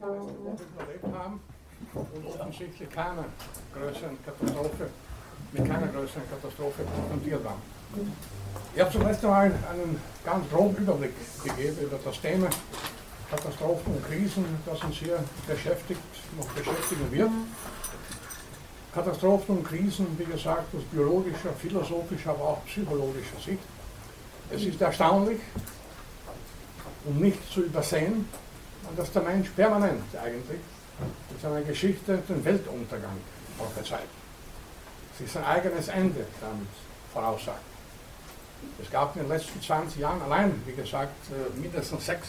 und offensichtlich keiner größeren Katastrophe, mit keiner größeren Katastrophe konfrontiert waren. Ich habe zum ersten Mal einen ganz groben Überblick gegeben über das Thema Katastrophen und Krisen, das uns hier beschäftigt, noch beschäftigen wird. Katastrophen und Krisen, wie gesagt, aus biologischer, philosophischer, aber auch psychologischer Sicht. Es ist erstaunlich und nicht zu übersehen, dass der Mensch permanent eigentlich in seiner Geschichte den Weltuntergang prophezeit. Sich sein eigenes Ende damit voraussagt. Es gab in den letzten 20 Jahren allein, wie gesagt, äh, mindestens sechs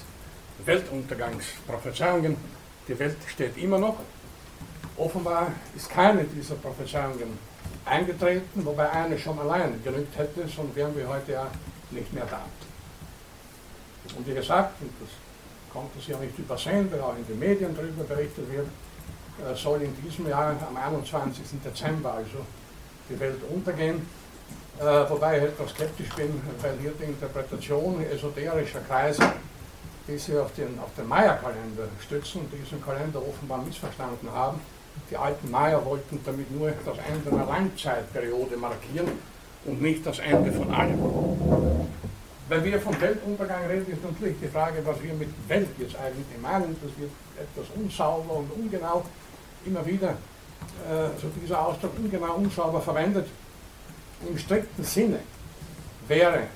Weltuntergangsprophezeiungen. Die Welt steht immer noch. Offenbar ist keine dieser Prophezeiungen eingetreten, wobei eine schon allein genügt hätte, sonst wären wir heute ja nicht mehr da. Und wie gesagt, und das konnte es ja nicht übersehen, weil auch in den Medien darüber berichtet wird, soll in diesem Jahr am 21. Dezember also die Welt untergehen. Äh, wobei ich etwas skeptisch bin, weil hier die Interpretation esoterischer Kreise, die sich auf den, auf den Maya-Kalender stützen, diesen Kalender offenbar missverstanden haben. Die alten Maya wollten damit nur das Ende einer Langzeitperiode markieren und nicht das Ende von allem. Wenn wir vom Weltuntergang reden, ist natürlich die Frage, was wir mit Welt jetzt eigentlich meinen. Das wird etwas unsauber und ungenau immer wieder äh, so dieser Ausdruck ungenau, unsauber verwendet. Im strikten Sinne wäre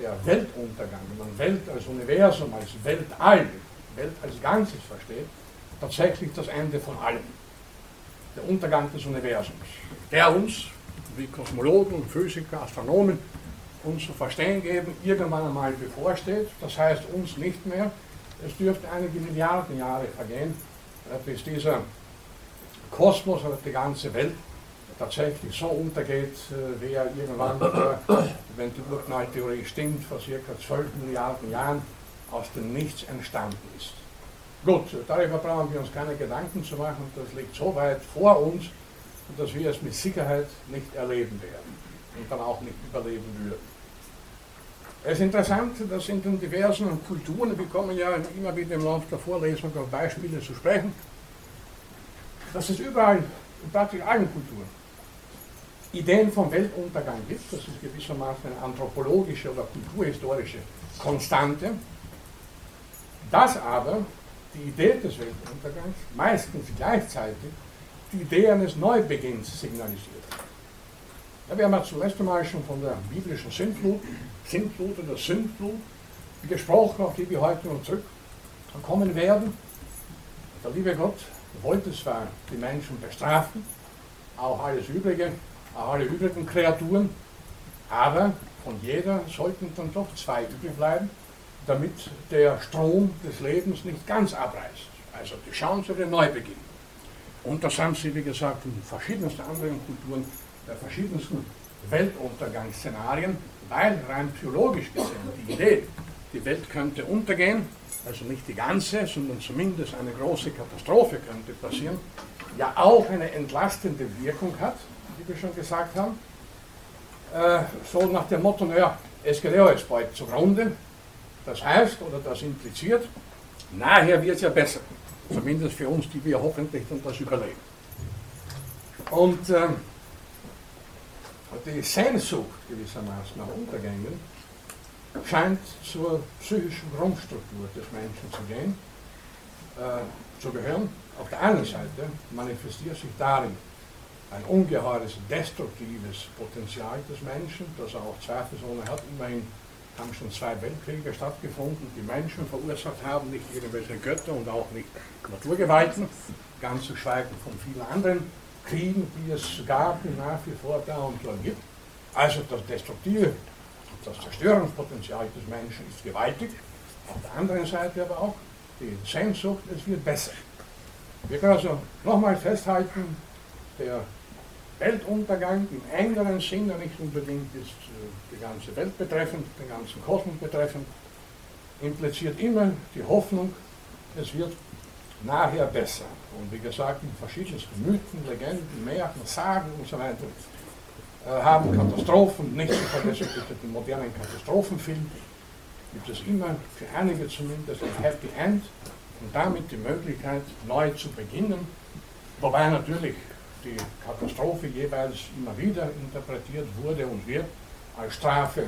der Weltuntergang, wenn man Welt als Universum, als Weltall, Welt als Ganzes versteht, tatsächlich das Ende von allem. Der Untergang des Universums, der uns, wie Kosmologen, Physiker, Astronomen, uns zu verstehen geben, irgendwann einmal bevorsteht. Das heißt uns nicht mehr. Es dürfte einige Milliarden Jahre vergehen, äh, bis dieser Kosmos oder die ganze Welt tatsächlich so untergeht, äh, wie er irgendwann, äh, wenn die Urknalltheorie stimmt, vor circa 12 Milliarden Jahren aus dem Nichts entstanden ist. Gut, darüber brauchen wir uns keine Gedanken zu machen, das liegt so weit vor uns, dass wir es mit Sicherheit nicht erleben werden und dann auch nicht überleben würden. Es ist interessant, dass in den diversen Kulturen, wir kommen ja immer wieder im Laufe der Vorlesung auf Beispiele zu sprechen, dass es überall, in praktisch allen Kulturen, Ideen vom Weltuntergang gibt. Das ist gewissermaßen eine anthropologische oder kulturhistorische Konstante. Dass aber die Idee des Weltuntergangs meistens gleichzeitig die Idee eines Neubeginns signalisiert. Ja, wir haben ja zuletzt einmal schon von der biblischen Sintflut Sintflut oder Sündflut gesprochen, auf die wir heute noch zurückkommen werden. Der liebe Gott wollte zwar die Menschen bestrafen, auch alles Übrige, auch alle übrigen Kreaturen, aber von jeder sollten dann doch zwei übrig bleiben, damit der Strom des Lebens nicht ganz abreißt. Also die Chance für den Neubeginn. Und das haben sie, wie gesagt, in verschiedensten anderen Kulturen, bei verschiedensten Weltuntergangsszenarien weil rein psychologisch gesehen die Idee, die Welt könnte untergehen, also nicht die ganze, sondern zumindest eine große Katastrophe könnte passieren, ja auch eine entlastende Wirkung hat, wie wir schon gesagt haben. Äh, so nach dem Motto, naja, es geht ja jetzt bald zugrunde. Das heißt, oder das impliziert, nachher wird es ja besser. Zumindest für uns, die wir hoffentlich dann das überleben. Und äh, die Sehnsucht gewissermaßen nach Untergängen scheint zur psychischen Grundstruktur des Menschen zu gehen, äh, zu gehören. Auf der einen Seite manifestiert sich darin ein ungeheures destruktives Potenzial des Menschen, das er auch zweifelsohne hat. Immerhin haben schon zwei Weltkriege stattgefunden, die Menschen verursacht haben, nicht irgendwelche Götter und auch nicht Naturgewalten, ganz zu schweigen von vielen anderen Kriegen, die es gab und nach wie vor da und dort gibt. Also das Destruktive, das Zerstörungspotenzial des Menschen ist gewaltig. Auf der anderen Seite aber auch die Sehnsucht, es wird besser. Wir können also nochmal festhalten, der Weltuntergang im engeren Sinne, nicht unbedingt ist äh, die ganze Welt betreffend, den ganzen Kosmos betreffend, impliziert immer die Hoffnung, es wird nachher besser. Und wie gesagt, in verschiedensten Mythen, Legenden, Märchen, Sagen und so weiter äh, haben Katastrophen, nicht zu vergessen durch den modernen Katastrophenfilm, gibt es immer, für einige zumindest, ein Happy End. und damit die Möglichkeit, neu zu beginnen, wobei natürlich die Katastrophe jeweils immer wieder interpretiert wurde und wird als Strafe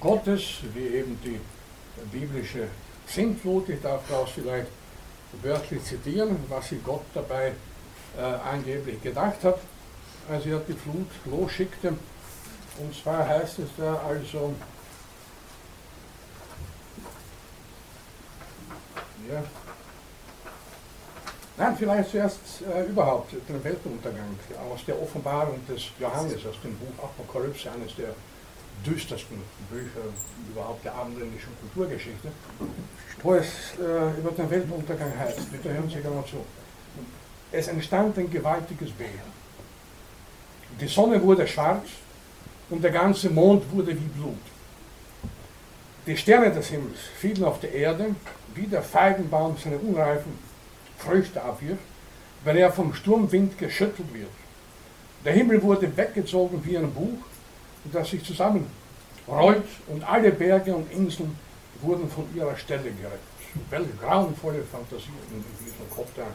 Gottes, wie eben die biblische Sintflut. Ich darf daraus vielleicht wörtlich zitieren, was sich Gott dabei äh, angeblich gedacht hat, als er die Flut losschickte. Und zwar heißt es da also, ja, Nein, vielleicht zuerst äh, überhaupt den Weltuntergang aus der Offenbarung des Johannes, aus dem Buch Apokalypse, eines der düstersten Bücher überhaupt der abendländischen Kulturgeschichte, wo es äh, über den Weltuntergang heißt. Bitte hören Sie genau zu. Es entstand ein gewaltiges Beben. Die Sonne wurde schwarz und der ganze Mond wurde wie Blut. Die Sterne des Himmels fielen auf die Erde, wie der Feigenbaum seine unreifen Früchte abwirft, weil er vom Sturmwind geschüttelt wird. Der Himmel wurde weggezogen wie ein Buch, das sich zusammenrollt und alle Berge und Inseln wurden von ihrer Stelle gerettet. Welche grauenvolle Fantasien in diesem Kopf da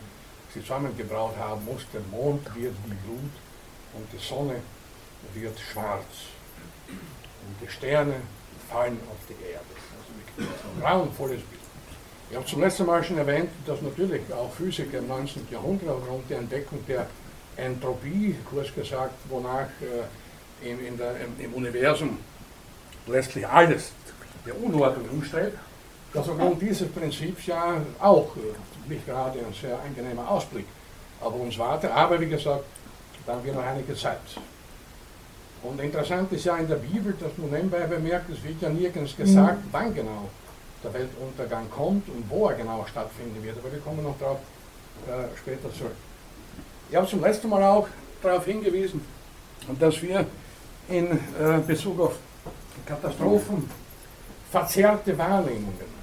zusammengebraut haben muss. Der Mond wird wie Blut und die Sonne wird schwarz. Und die Sterne fallen auf die Erde. Also ein grauenvolles Bild. Ich habe zum letzten Mal schon erwähnt, dass natürlich auch Physiker im 19. Jahrhundert aufgrund der Entdeckung der Entropie, kurz gesagt, wonach äh, in, in der, im, im, Universum letztlich alles der Unordnung umstrebt, dass aufgrund dieses Prinzips ja auch äh, nicht gerade ein sehr angenehmer Ausblick auf uns wartet. Aber wie gesagt, da haben wir noch einige Zeit. Und interessant ist ja in der Bibel, dass man nebenbei bemerkt, es wird ja nirgends gesagt, mhm. wann genau der Weltuntergang kommt und wo er genau stattfinden wird. Aber wir kommen noch darauf äh, später zurück. Ich habe zum letzten Mal auch darauf hingewiesen, dass wir in äh, Bezug auf Katastrophen verzerrte Wahrnehmungen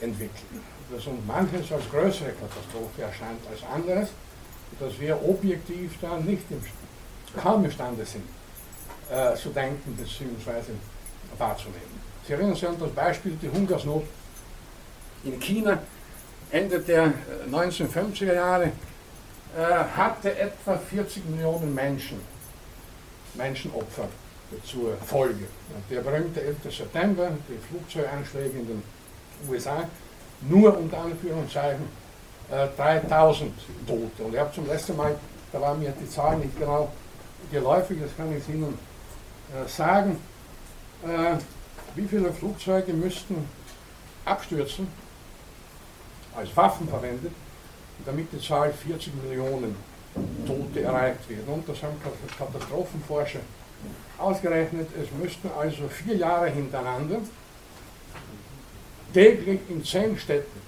entwickeln. Dass uns manches als größere Katastrophe erscheint als anderes, dass wir objektiv dann nicht im, kaum imstande sind, äh, zu denken bzw. wahrzunehmen. Sie erinnern sich an das Beispiel die Hungersnot in China Ende der 1950er äh, Jahre äh, hatte etwa 40 Millionen Menschen Menschenopfer zur Folge. Der berühmte 11. September, die Flugzeuganschläge in den USA, nur unter Anführungszeichen äh, 3000 Tote. Und ich habe zum letzten Mal, da war mir die Zahl nicht genau geläufig, das kann ich Ihnen äh, sagen, äh, wie viele Flugzeuge müssten abstürzen, als Waffen verwendet, damit die Zahl 40 Millionen Tote erreicht wird. Und das haben Katastrophenforscher ausgerechnet, es müssten also vier Jahre hintereinander täglich in zehn Städten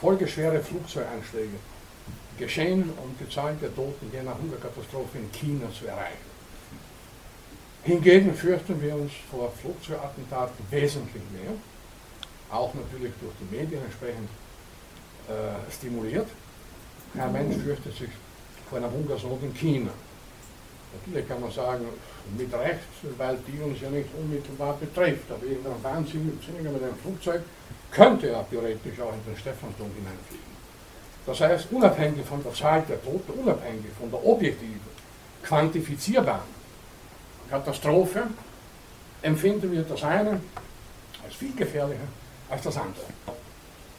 folgeschwere Flugzeuganschläge geschehen, um die Zahl der Toten je nach Hungerkatastrophe in China zu erreichen. Hingegen fürchten wir uns vor Flugzeugattentaten wesentlich mehr, auch natürlich durch die Medien entsprechend äh, stimuliert. Kein Mensch fürchtet sich vor einer Hungersnot in China. Natürlich kann man sagen, mit Recht, weil die uns ja nicht unmittelbar betrifft. Aber irgendein Wahnsinniger mit einem Flugzeug könnte ja theoretisch auch in den Stephansdom hineinfliegen. Das heißt, unabhängig von der Zahl der Toten, unabhängig von der objektiven, quantifizierbaren Katastrophe empfinden wir das eine als viel gefährlicher als das andere.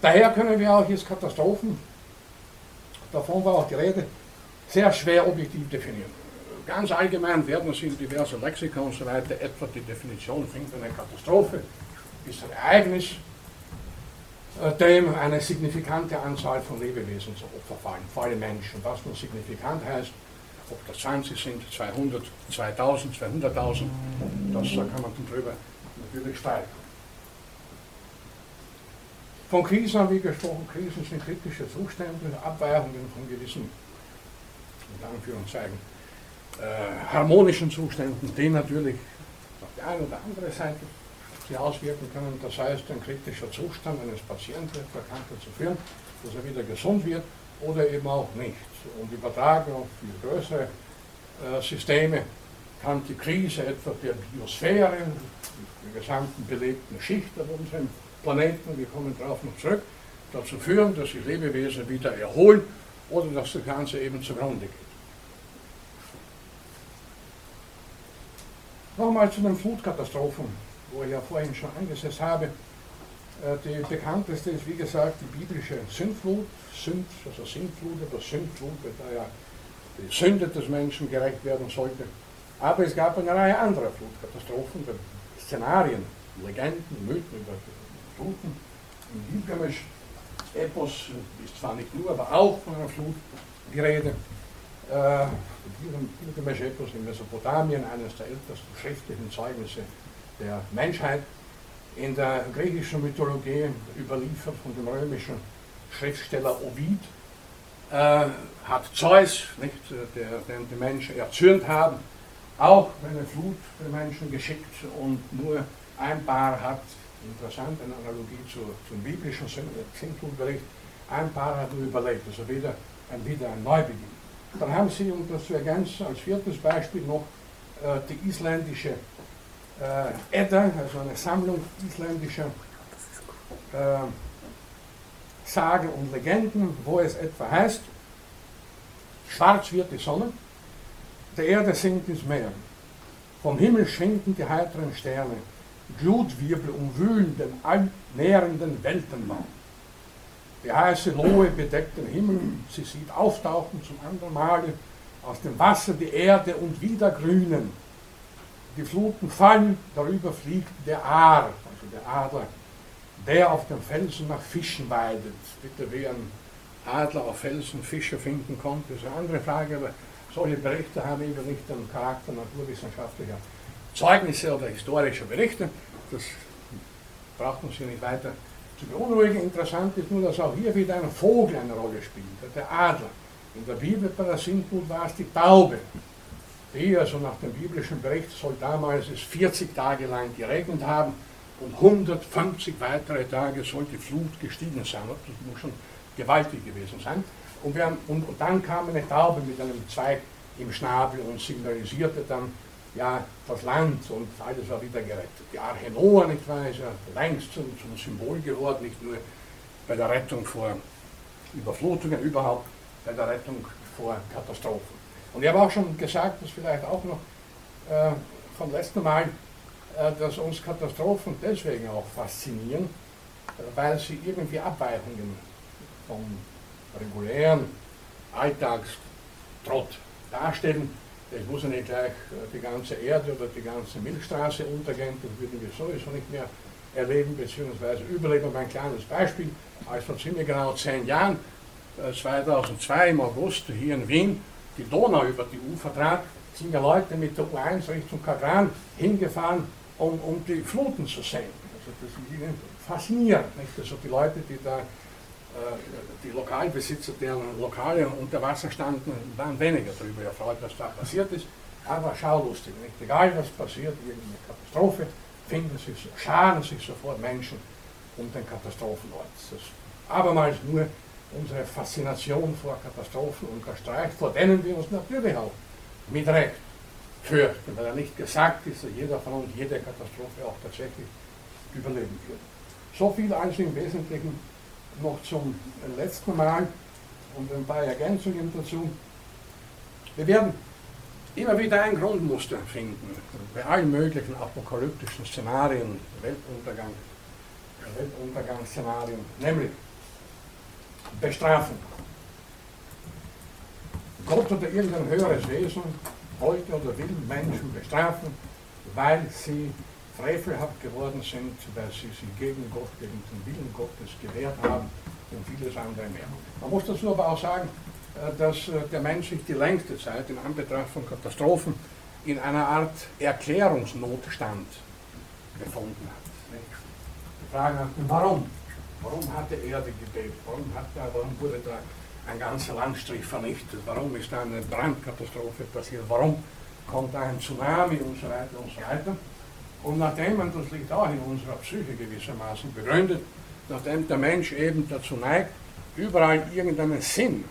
Daher können wir auch jetzt Katastrophen, davon war auch die Rede, sehr schwer objektiv definieren. Ganz allgemein werden Sie in diverse Lexika und so weiter etwa die Definition finden, eine Katastrophe ist ein Ereignis, äh, dem eine signifikante Anzahl von Lebewesen zu Opfer fallen, vor allem Menschen. Was nun signifikant heißt, ob das 20 sind, 200, 2000, 200.000, das kann man drüber natürlich streiten. Von Krisen haben wir gesprochen, Krisen sind kritische Zustände, Abweichungen von gewissen, in Anführungszeichen, äh, harmonischen Zuständen, die natürlich auf die eine oder andere Seite sich auswirken können. Das heißt, ein kritischer Zustand eines Patienten etwa kann dazu führen, dass er wieder gesund wird oder eben auch nicht. Und übertragen auf viel größere äh, Systeme kann die Krise etwa der Biosphäre, der gesamten belebten Schicht auf unserem Planeten, wir kommen darauf noch zurück, dazu führen, dass sich Lebewesen wieder erholen oder dass das Ganze eben zugrunde geht. Nochmal zu den Flutkatastrophen, wo ich ja vorhin schon angesetzt habe. Äh, die bekannteste ist, wie gesagt, die biblische Sündflut, Sünd, also Sintflut oder Sündflut, weil da ja die Sünde des Menschen gerecht werden sollte. Aber es gab eine Reihe anderer Flutkatastrophen, Szenarien, Legenden, Mythen über Fluten. Im Gilgamesch-Epos ist zwar nicht nur, aber auch von einer Flut die Rede. Äh, Gilgamesch-Epos in Mesopotamien, eines der ältesten schriftlichen Zeugnisse der Menschheit. In der griechischen Mythologie überliefert von dem römischen Schriftsteller Ovid, äh, hat Zeus, nicht, der, den die Menschen erzürnt haben, auch eine Flut für Menschen geschickt und nur ein Paar hat, interessant, eine Analogie zu, zum biblischen Sintflutbericht, ein Paar hat nur überlebt, also wieder ein, wieder ein Neubeginn. Dann haben sie, um das zu ergänzen, als viertes Beispiel noch äh, die isländische äh, Edda, also eine Sammlung isländischer äh, Sagen und Legenden, wo es etwa heißt, schwarz wird die Sonne, der Erde sinkt ins Meer, vom Himmel schwinken die heiteren Sterne, Glutwirbel umwühlen den allnährenden Weltenbaum. Die heiße Lohe bedeckt den Himmel, sie sieht auftauchen zum anderen Male aus dem Wasser die Erde und wieder grünen. Die Fluten fallen, darüber fliegt der Aar, also der Adler, der auf dem Felsen nach Fischen weidet. Bitte, wer einen Adler auf Felsen Fische finden konnte, ist eine andere Frage, aber solche Berichte haben eben nicht den Charakter naturwissenschaftlicher Zeugnisse oder historischer Berichte. Das braucht man sich nicht weiter zu beunruhigen. Interessant ist nur, dass auch hier wieder ein Vogel eine Rolle spielt, der Adler. In der Bibel bei der Sintflut war es die Taube. Die, also nach dem biblischen Bericht, soll damals es 40 Tage lang geregnet haben und 150 weitere Tage soll die Flut gestiegen sein. Das muss schon gewaltig gewesen sein. Und, haben, und, und, dann kam eine Taube mit einem Zweig im Schnabel und signalisierte dann ja, das Land und alles war wieder gerettet. Die Arche Noah, nicht wahr, ist ja längst zum, zum Symbol geworden, nicht nur bei der Rettung vor Überflutungen, überhaupt bei der Rettung vor Katastrophen. Und ich habe auch schon gesagt, das vielleicht auch noch äh, vom letzten Mal, äh, dass uns Katastrophen deswegen auch faszinieren, äh, weil sie irgendwie Abweichungen vom regulären Alltagstrott darstellen. Es muss ja nicht gleich äh, die ganze Erde oder die ganze Milchstraße untergehen, das würden wir sowieso nicht mehr erleben bzw. überleben. Ein kleines Beispiel, als vor ziemlich genau zehn Jahren, 2002 im August hier in Wien, die Donau über die Ufer trat, sind ja Leute mit der U1 Richtung Kagran hingefahren, um, um die Fluten zu sehen. Also das ist ihnen faszinierend. Nicht? Also die Leute, die da äh, die Lokalbesitzer, deren Lokale unter Wasser standen, waren weniger darüber erfreut, was da passiert ist. Aber schaulustig, nicht? egal was passiert, irgendeine Katastrophe, finden sich, scharen sich sofort Menschen um den Katastrophenort. Das ist abermals nur unsere Faszination vor Katastrophen unterstreicht, vor denen wir uns natürlich auch mit Recht fürchten, weil er nicht gesagt ist, dass jeder von uns jede Katastrophe auch tatsächlich überleben wird. So viel also im Wesentlichen noch zum letzten Mal und ein paar Ergänzungen dazu. Wir werden immer wieder ein Grundmuster finden bei allen möglichen apokalyptischen Szenarien, Weltuntergang, Weltuntergangsszenarien, nämlich Bestrafung. Gott oder irgendein höheres Wesen wollte oder will Menschen bestrafen, weil sie frevelhaft geworden sind, weil sie sich gegen Gott, gegen den Willen Gottes gewehrt haben und vieles andere mehr. Man muss dazu aber auch sagen, äh, dass äh, der Mensch sich die längste Zeit in Anbetracht von Katastrophen in einer Art Erklärungsnotstand befunden hat. Die Frage nach dem Warum. Warum hat die Erde gebebt? Warum, hat da, warum wurde da ein ganzer Landstrich vernichtet? Warum ist da eine Brandkatastrophe passiert? Warum kommt da ein Tsunami und so weiter und so weiter? Und nachdem man, das liegt auch in unserer Psyche gewissermaßen begründet, nachdem der Mensch eben dazu neigt, überall irgendeinen Sinn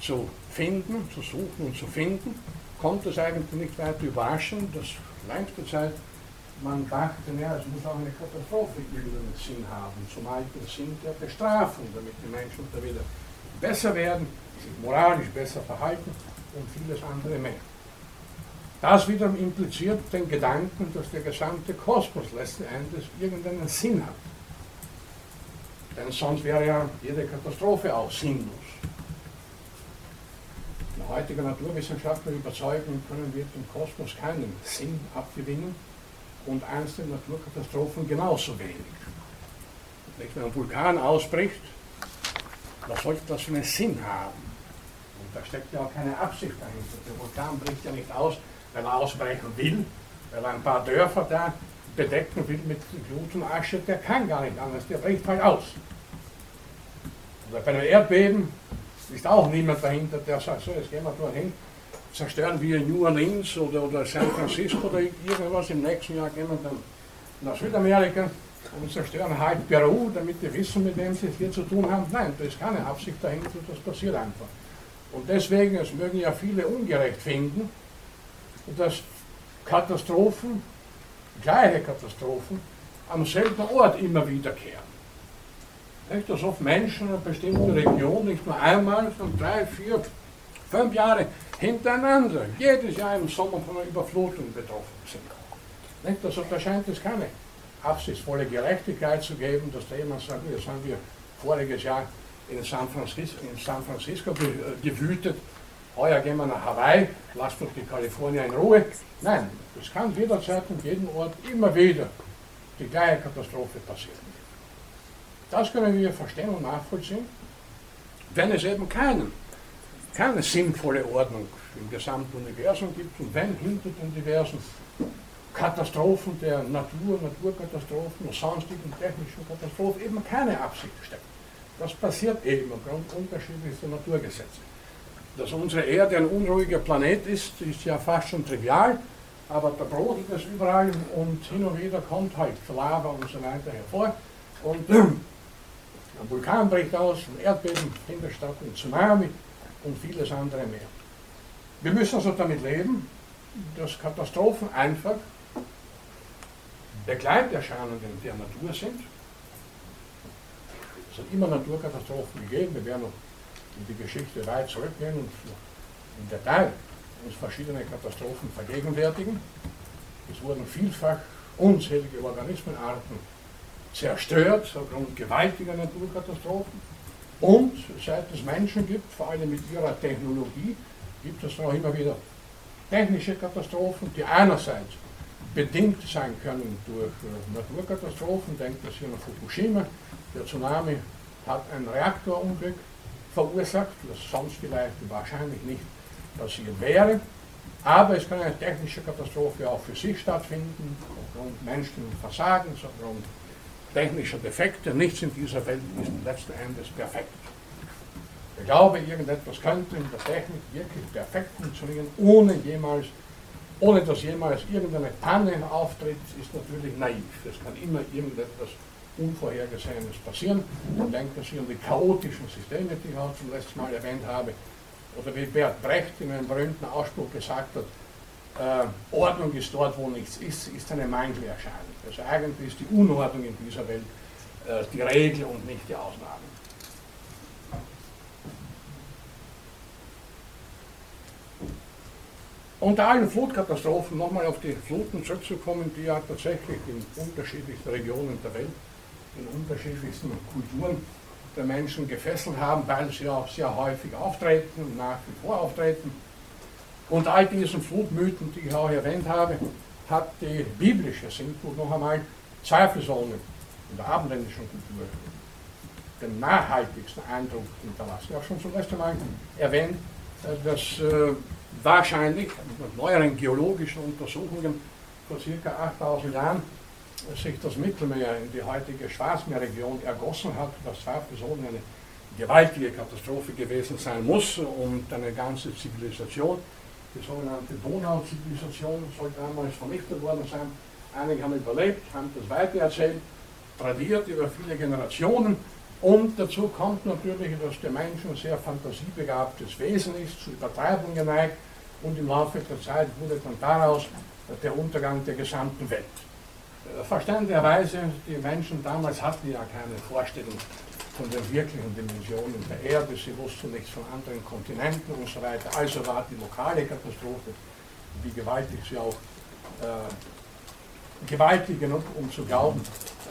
zu finden, zu suchen und zu finden, kommt es eigentlich nicht weiter überraschend, dass längste Zeit man dachte, ja, es muss auch eine Katastrophe irgendeinen Sinn haben, zumal den Sinn der Bestrafung, damit die Menschen da wieder besser werden, sich moralisch besser verhalten und vieles andere mehr. Das wiederum impliziert den Gedanken, dass der gesamte Kosmos letzten Endes irgendeinen Sinn hat. Denn sonst wäre ja jede Katastrophe auch sinnlos. In heutiger naturwissenschaftlicher Überzeugung können wir dem Kosmos keinen Sinn abgewinnen und einzelne Naturkatastrophen genauso wenig. Wenn ein Vulkan ausbricht, was sollte das für einen Sinn haben? Und da steckt ja auch keine Absicht dahinter. Der Vulkan bricht ja nicht aus, weil er ausbrechen will, weil er ein paar Dörfer da bedecken will mit Glut und Asche, der kann gar nicht anders, der bricht halt aus. Oder bei einem Erdbeben ist auch niemand dahinter, der sagt, so, jetzt gehen wir dorthin zerstören wir New Orleans oder, oder San Francisco oder irgendwas. Im nächsten Jahr gehen wir dann nach Südamerika und zerstören halt Peru, damit wir wissen, mit wem sie es hier zu tun haben. Nein, da ist keine Absicht dahinter, das passiert einfach. Und deswegen, es mögen ja viele ungerecht finden, dass Katastrophen, gleiche Katastrophen, am selben Ort immer wiederkehren. Nicht, dass oft Menschen in einer bestimmten Region nicht nur einmal, sondern drei, vier, fünf Jahre hintereinander jedes Jahr im Sommer von einer Überflutung betroffen sind. Nicht? Also da scheint es keine absichtsvolle Gerechtigkeit zu geben, dass da jemand sagt, jetzt haben wir voriges Jahr in San Francisco, in San Francisco äh, gewütet, heuer gehen wir nach Hawaii, lasst uns die Kalifornier in Ruhe. Nein, es kann jederzeit und jeden Ort immer wieder die gleiche Katastrophe passieren. Das können wir verstehen und nachvollziehen, wenn es eben keinen keine sinnvolle Ordnung im gesamten Universum gibt und wenn hinter den diversen Katastrophen der Natur, Naturkatastrophen und sonstigen technischen Katastrophen eben keine Absicht steckt. Das passiert eben aufgrund unterschiedlichster Naturgesetze. Dass unsere Erde ein unruhiger Planet ist, ist ja fast schon trivial, aber da brodelt es überall und hin und wieder kommt halt Lava und so weiter hervor. Und ein Vulkan bricht aus, ein Erdbeben findet statt, ein Tsunami, und vieles andere mehr. Wir müssen also damit leben, dass Katastrophen einfach Begleiterscheinungen der Natur sind. Es hat immer Naturkatastrophen gegeben, wir werden noch in die Geschichte weit zurückgehen und im Detail uns verschiedene Katastrophen vergegenwärtigen. Es wurden vielfach unzählige Organismenarten zerstört aufgrund gewaltiger Naturkatastrophen. Und seit es Menschen gibt, vor allem mit ihrer Technologie, gibt es noch immer wieder technische Katastrophen, die einerseits bedingt sein können durch äh, Naturkatastrophen. Denkt das hier an Fukushima. Der Tsunami hat ein Reaktorunglück verursacht, das sonst vielleicht wahrscheinlich nicht passiert wäre. Aber es kann eine technische Katastrophe auch für sich stattfinden, aufgrund menschlichen Versagens, aufgrund technischer Defekte. Nichts in dieser Welt ist letzten Endes perfekt. Ich glaube, irgendetwas könnte in der Technik wirklich perfekt funktionieren, ohne jemals, ohne dass jemals irgendeine Panne auftritt, ist natürlich naiv. Es kann immer irgendetwas Unvorhergesehenes passieren. Denkt sich an die chaotischen Systeme, die ich auch zum letzten Mal erwähnt habe. Oder wie Bert Brecht in einem berühmten Ausspruch gesagt hat, äh, Ordnung ist dort, wo nichts ist, ist eine Mangelerscheinung. Also eigentlich ist die Unordnung in dieser Welt äh, die Regel und nicht die Ausnahme. Unter allen Flutkatastrophen, nochmal auf die Fluten zurückzukommen, die ja tatsächlich in unterschiedlichsten Regionen der Welt, in unterschiedlichsten Kulturen der Menschen gefesselt haben, weil sie auch sehr häufig auftreten und nach wie vor auftreten und all diesen Flutmythen, die ich auch erwähnt habe, hat die biblische Sintflut noch einmal zweifelsohne in der abendländischen Kultur den nachhaltigsten Eindruck hinterlassen. Ich habe schon zum ersten Mal erwähnt, dass äh, wahrscheinlich mit neueren geologischen Untersuchungen vor ca. 8000 Jahren sich das Mittelmeer in die heutige Schwarzmeerregion ergossen hat, was zweifelsohne eine gewaltige Katastrophe gewesen sein muss und eine ganze Zivilisation die sogenannte Donau-Zivilisation soll damals vernichtet worden sein. Einige haben überlebt, haben das weitererzählt, tradiert über viele Generationen. Und dazu kommt natürlich, dass der Mensch ein sehr fantasiebegabtes Wesen ist, zu Übertreibung geneigt. Und im Laufe der Zeit wurde dann daraus der Untergang der gesamten Welt. Verständlicherweise, die Menschen damals hatten ja keine Vorstellung von den wirklichen Dimensionen der Erde, sie wussten nichts von anderen Kontinenten und so weiter. Also war die lokale Katastrophe, wie gewaltig sie auch äh, gewaltig genug, um zu glauben,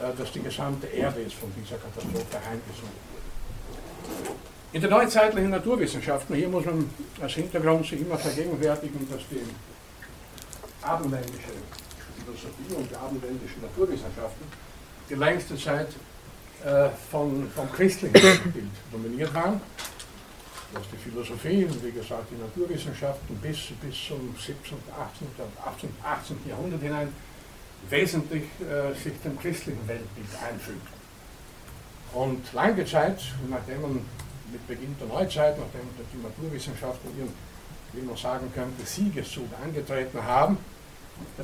äh, dass die gesamte Erde jetzt von dieser Katastrophe heimgesucht wurde. In den neuzeitlichen Naturwissenschaften, hier muss man als Hintergrund sich immer vergegenwärtigen, dass die abendländische Philosophie und die abendländischen Naturwissenschaften die längste Zeit äh, von, vom christlichen Bild dominiert waren. Dass die Philosophie und wie gesagt die Naturwissenschaften bis, bis zum 17., 18., 18., 18. Jahrhundert hinein wesentlich äh, sich dem christlichen Weltbild einfügt. Und lange Zeit, nachdem man mit Beginn der Neuzeit, nachdem die Naturwissenschaften ihren, wie man sagen könnte, Siegeszug angetreten haben,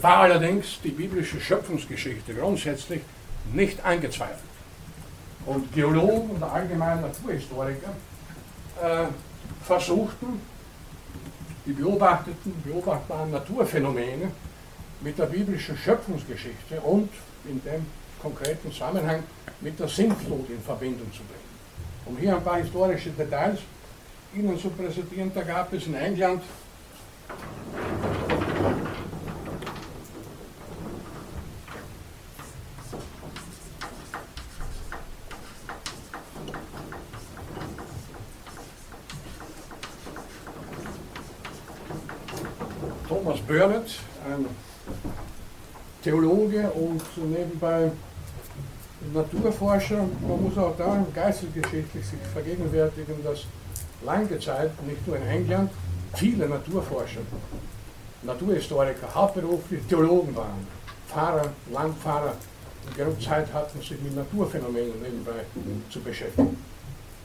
war allerdings die biblische Schöpfungsgeschichte grundsätzlich nicht angezweifelt. Und Geologen und allgemein Naturhistoriker äh, versuchten, die beobachteten, beobachtbaren Naturphänomene mit der biblischen Schöpfungsgeschichte und in dem konkreten Zusammenhang mit der Sintflut in Verbindung zu bringen. Um hier ein paar historische Details Ihnen zu präsentieren, da gab es in England Burnett, ein Theologe und nebenbei Naturforscher. Man muss auch da geistesgeschichtlich sich vergegenwärtigen, dass lange Zeit, nicht nur in England, viele Naturforscher, Naturhistoriker, hauptberuflich Theologen waren, Pfarrer, Landpfarrer und genug Zeit hatten, sich mit Naturphänomenen nebenbei zu beschäftigen.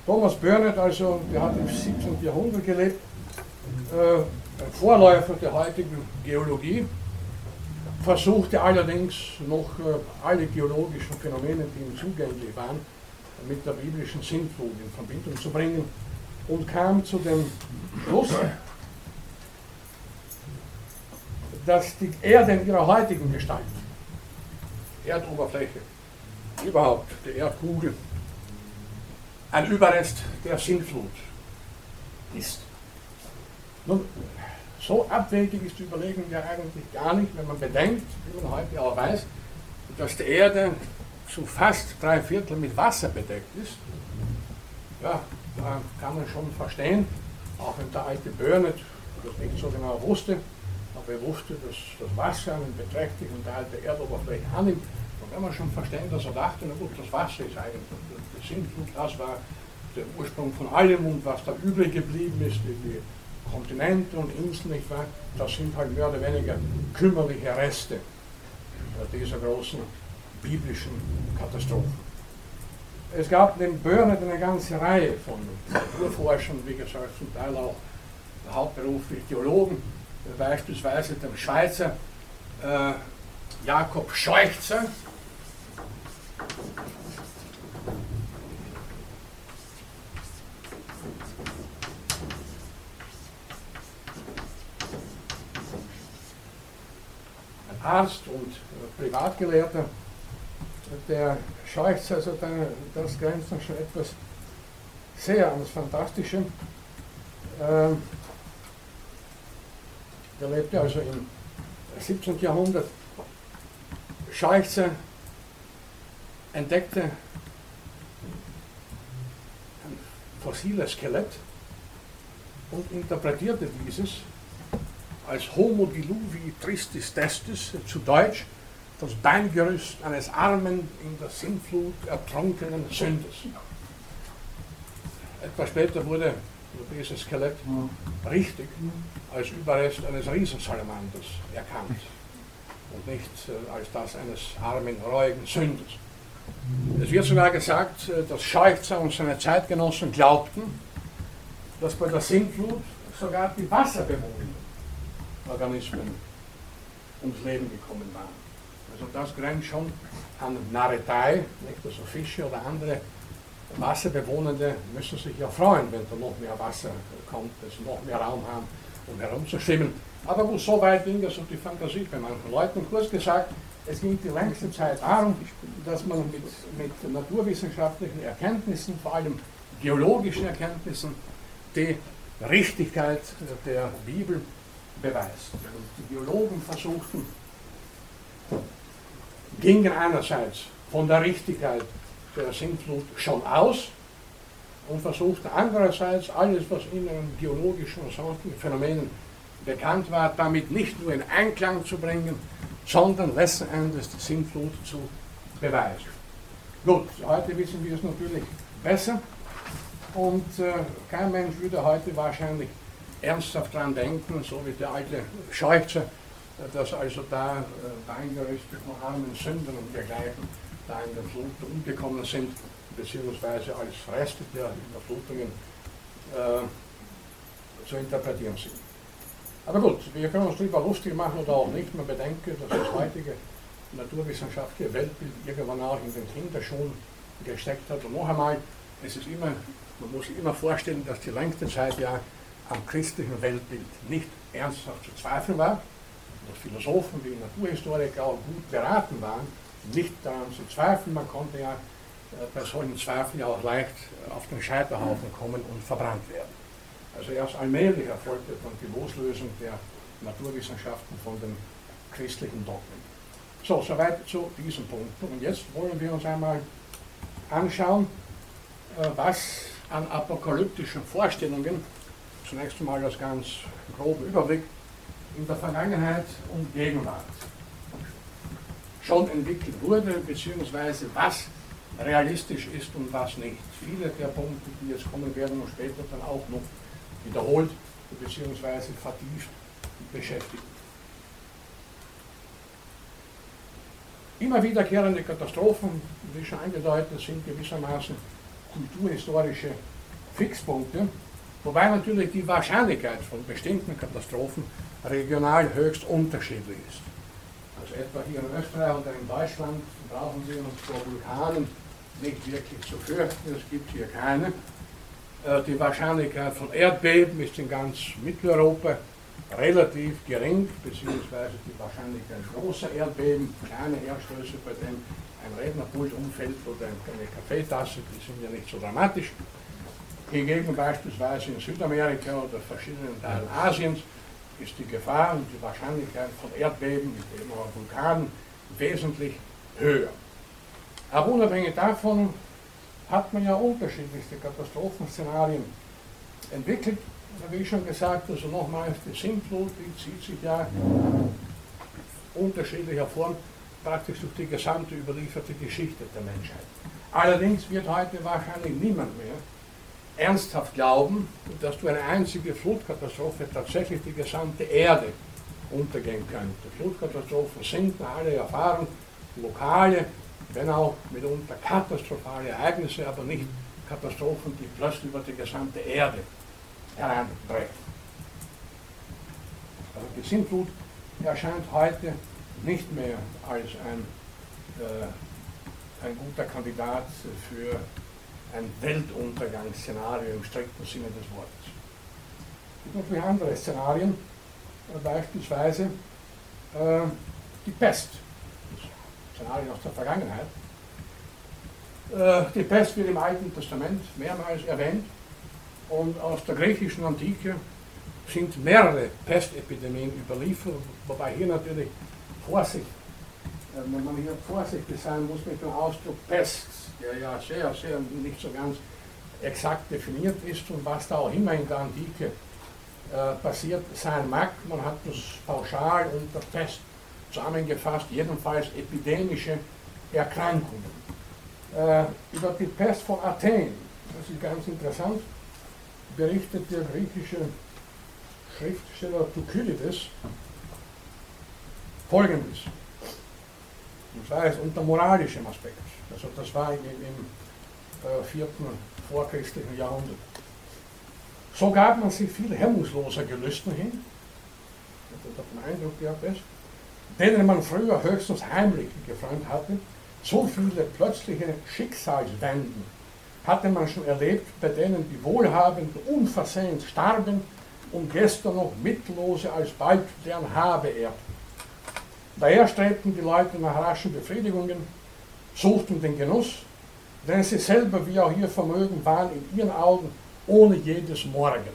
Thomas Burnett, also, der hat im 17. Jahrhundert gelebt, äh, Vorläufer der heutigen Geologie, versuchte allerdings noch äh, alle geologischen Phänomene, die ihm zugänglich waren, mit der biblischen Sintflut in Verbindung zu bringen und kam zu dem Schluss, dass die Erde in ihrer heutigen Gestalt, Erdoberfläche, überhaupt die Erdkugel, ein Überrest der Sintflut ist. Nun, so abwegig ist die Überlegung ja eigentlich gar nicht, wenn man bedenkt, wie man heute auch weiß, dass die Erde zu fast drei Viertel mit Wasser bedeckt ist. Ja, da kann man schon verstehen, auch wenn der alte Burnett das nicht so genau wusste, aber er wusste, dass das Wasser einen beträchtlichen Teil der Erdoberfläche annimmt, dann kann man schon verstehen, dass er dachte, na gut, das Wasser ist eigentlich der Sintflut, das war der Ursprung von allem und was da übrig geblieben ist, die Kontinente und Inseln, nicht wahr, das sind halt mehr oder weniger kümmerliche Reste dieser großen biblischen Katastrophen. Es gab neben Burnett eine ganze Reihe von Naturforschern, wie gesagt, zum Teil auch hauptberuflich Theologen, beispielsweise dem Schweizer äh, Jakob Scheuchzer, Arzt und Privatgelehrter, der Scheuchz, also das grenzt dann schon etwas sehr ans Fantastische. Ähm, der lebte also im 17. Jahrhundert. Scheuchzer entdeckte ein fossiles Skelett und interpretierte dieses als Homo diluvi tristis testis, zu Deutsch das Beingerüst eines armen, in der Sintflut ertrunkenen Sünders. Etwas später wurde dieses Skelett richtig als Überrest eines Riesensalamanders erkannt und nicht äh, als das eines armen, reuigen Sünders. Es wird sogar gesagt, äh, dass Scheuchzer und seine Zeitgenossen glaubten, dass bei der Sintflut sogar die Wasserbewohner Organismen ums Leben gekommen waren. Also das grenzt schon an Narretei, nicht? also Fische oder andere Wasserbewohnende müssen sich ja freuen, wenn da noch mehr Wasser kommt, dass sie noch mehr Raum haben, um herumzuschwimmen. Aber gut, so weit ging also die Fantasie bei manchen Leuten. Kurz gesagt, Es ging die längste Zeit darum, dass man mit, mit naturwissenschaftlichen Erkenntnissen, vor allem geologischen Erkenntnissen, die Richtigkeit der Bibel beweist. Die Geologen versuchten, gingen einerseits von der Richtigkeit der Sintflut schon aus und versuchten andererseits alles, was in den geologischen und sonstigen Phänomenen bekannt war, damit nicht nur in Einklang zu bringen, sondern letzten Endes die Sintflut zu beweisen. Gut, heute wissen wir es natürlich besser und äh, kein Mensch würde heute wahrscheinlich ernsthaft daran denken, so wie der alte Scheuze, dass also da äh, Weingerüste von armen Sündern und dergleichen da in der Flut umgekommen sind, beziehungsweise als Reste der Überflutungen äh, zu interpretieren sind. Aber gut, wir können uns darüber lustig machen oder auch nicht. Man bedenke, dass das heutige naturwissenschaftliche Weltbild irgendwann auch in den Kinderschuhen gesteckt hat. Und noch einmal, es ist immer, man muss sich immer vorstellen, dass die längste Zeit ja am christlichen Weltbild nicht ernsthaft zu zweifeln war, dass Philosophen wie Naturhistoriker auch gut beraten waren, nicht daran zu zweifeln. Man konnte ja äh, bei solchen Zweifeln ja auch leicht auf den Scheiterhaufen kommen und verbrannt werden. Also erst allmählich erfolgte dann die Loslösung der Naturwissenschaften von den christlichen Dogmen. So, soweit zu diesem Punkt. Und jetzt wollen wir uns einmal anschauen, äh, was an apokalyptischen Vorstellungen, zunächst einmal als ganz groben Überblick, in der Vergangenheit und Gegenwart schon entwickelt wurde, beziehungsweise was realistisch ist und was nicht. Viele der Punkte, die jetzt kommen werden und später dann auch noch wiederholt bzw. vertieft beschäftigen. Immer wiederkehrende Katastrophen, wie schon angedeutet, sind gewissermaßen kulturhistorische Fixpunkte, wobei natürlich die Wahrscheinlichkeit von bestimmten Katastrophen regional höchst unterschiedlich ist. Also etwa hier in Österreich oder in Deutschland brauchen Sie uns vor Vulkanen nicht wirklich zu fürchten, es gibt hier keine. Äh, die Wahrscheinlichkeit von Erdbeben ist in ganz Mitteleuropa relativ gering, beziehungsweise die Wahrscheinlichkeit großer Erdbeben, kleine Erstöße, bei denen ein Rednerpult umfällt oder eine Kaffeetasse, die sind ja nicht so dramatisch. Hingegen beispielsweise in Südamerika oder verschiedenen Teilen Asiens ist die Gefahr und die Wahrscheinlichkeit von Erdbeben, mit dem auch Vulkanen, wesentlich höher. Aber unabhängig davon hat man ja unterschiedlichste Katastrophenszenarien entwickelt. Wie schon gesagt, also nochmals, die Sintflut, die zieht sich ja unterschiedlicher Form praktisch durch die gesamte überlieferte Geschichte der Menschheit. Allerdings wird heute wahrscheinlich niemand mehr ernsthaft glauben, dass durch eine einzige Flutkatastrophe tatsächlich die gesamte Erde untergehen könnte. Flutkatastrophen sind nach aller Erfahrung lokale wenn auch mitunter katastrophale Ereignisse, aber nicht Katastrophen, die plötzlich über die gesamte Erde hereinbrechen. Also die Sintflut erscheint heute nicht mehr als ein, äh, ein guter Kandidat für ein Weltuntergangsszenario im strikten Sinne des Wortes. Es gibt natürlich andere Szenarien, äh, beispielsweise äh, die Pest Szenarien aus der Vergangenheit. Äh, die Pest wird im Alten Testament mehrmals erwähnt und aus der griechischen Antike sind mehrere Pestepidemien überliefert, wobei hier natürlich Vorsicht, wenn man hier vorsichtig sein muss mit dem Ausdruck Pest, der ja sehr, sehr nicht so ganz exakt definiert ist und was da auch immer in der Antike äh, passiert sein mag. Man hat das pauschal unter Pest zusammengefasst, jedenfalls epidemische Erkrankungen. Äh, über die Pest von Athen, das ist ganz interessant, berichtet der griechische Schriftsteller Thukydides folgendes. Zwar jetzt unter moralischem Aspekt. Also das war im, im äh, vierten vorchristlichen Jahrhundert. So gab man sich viel hemmungsloser Gelüsten hin. Ich den Eindruck gehabt, ist, denen man früher höchstens heimlich gefreut hatte, so viele plötzliche Schicksalswenden hatte man schon erlebt, bei denen die Wohlhabenden unversehens starben und gestern noch Mittellose alsbald deren Habe erbten. Daher strebten die Leute nach raschen Befriedigungen, suchten den Genuss, denn sie selber, wie auch ihr Vermögen, waren in ihren Augen ohne jedes Morgen.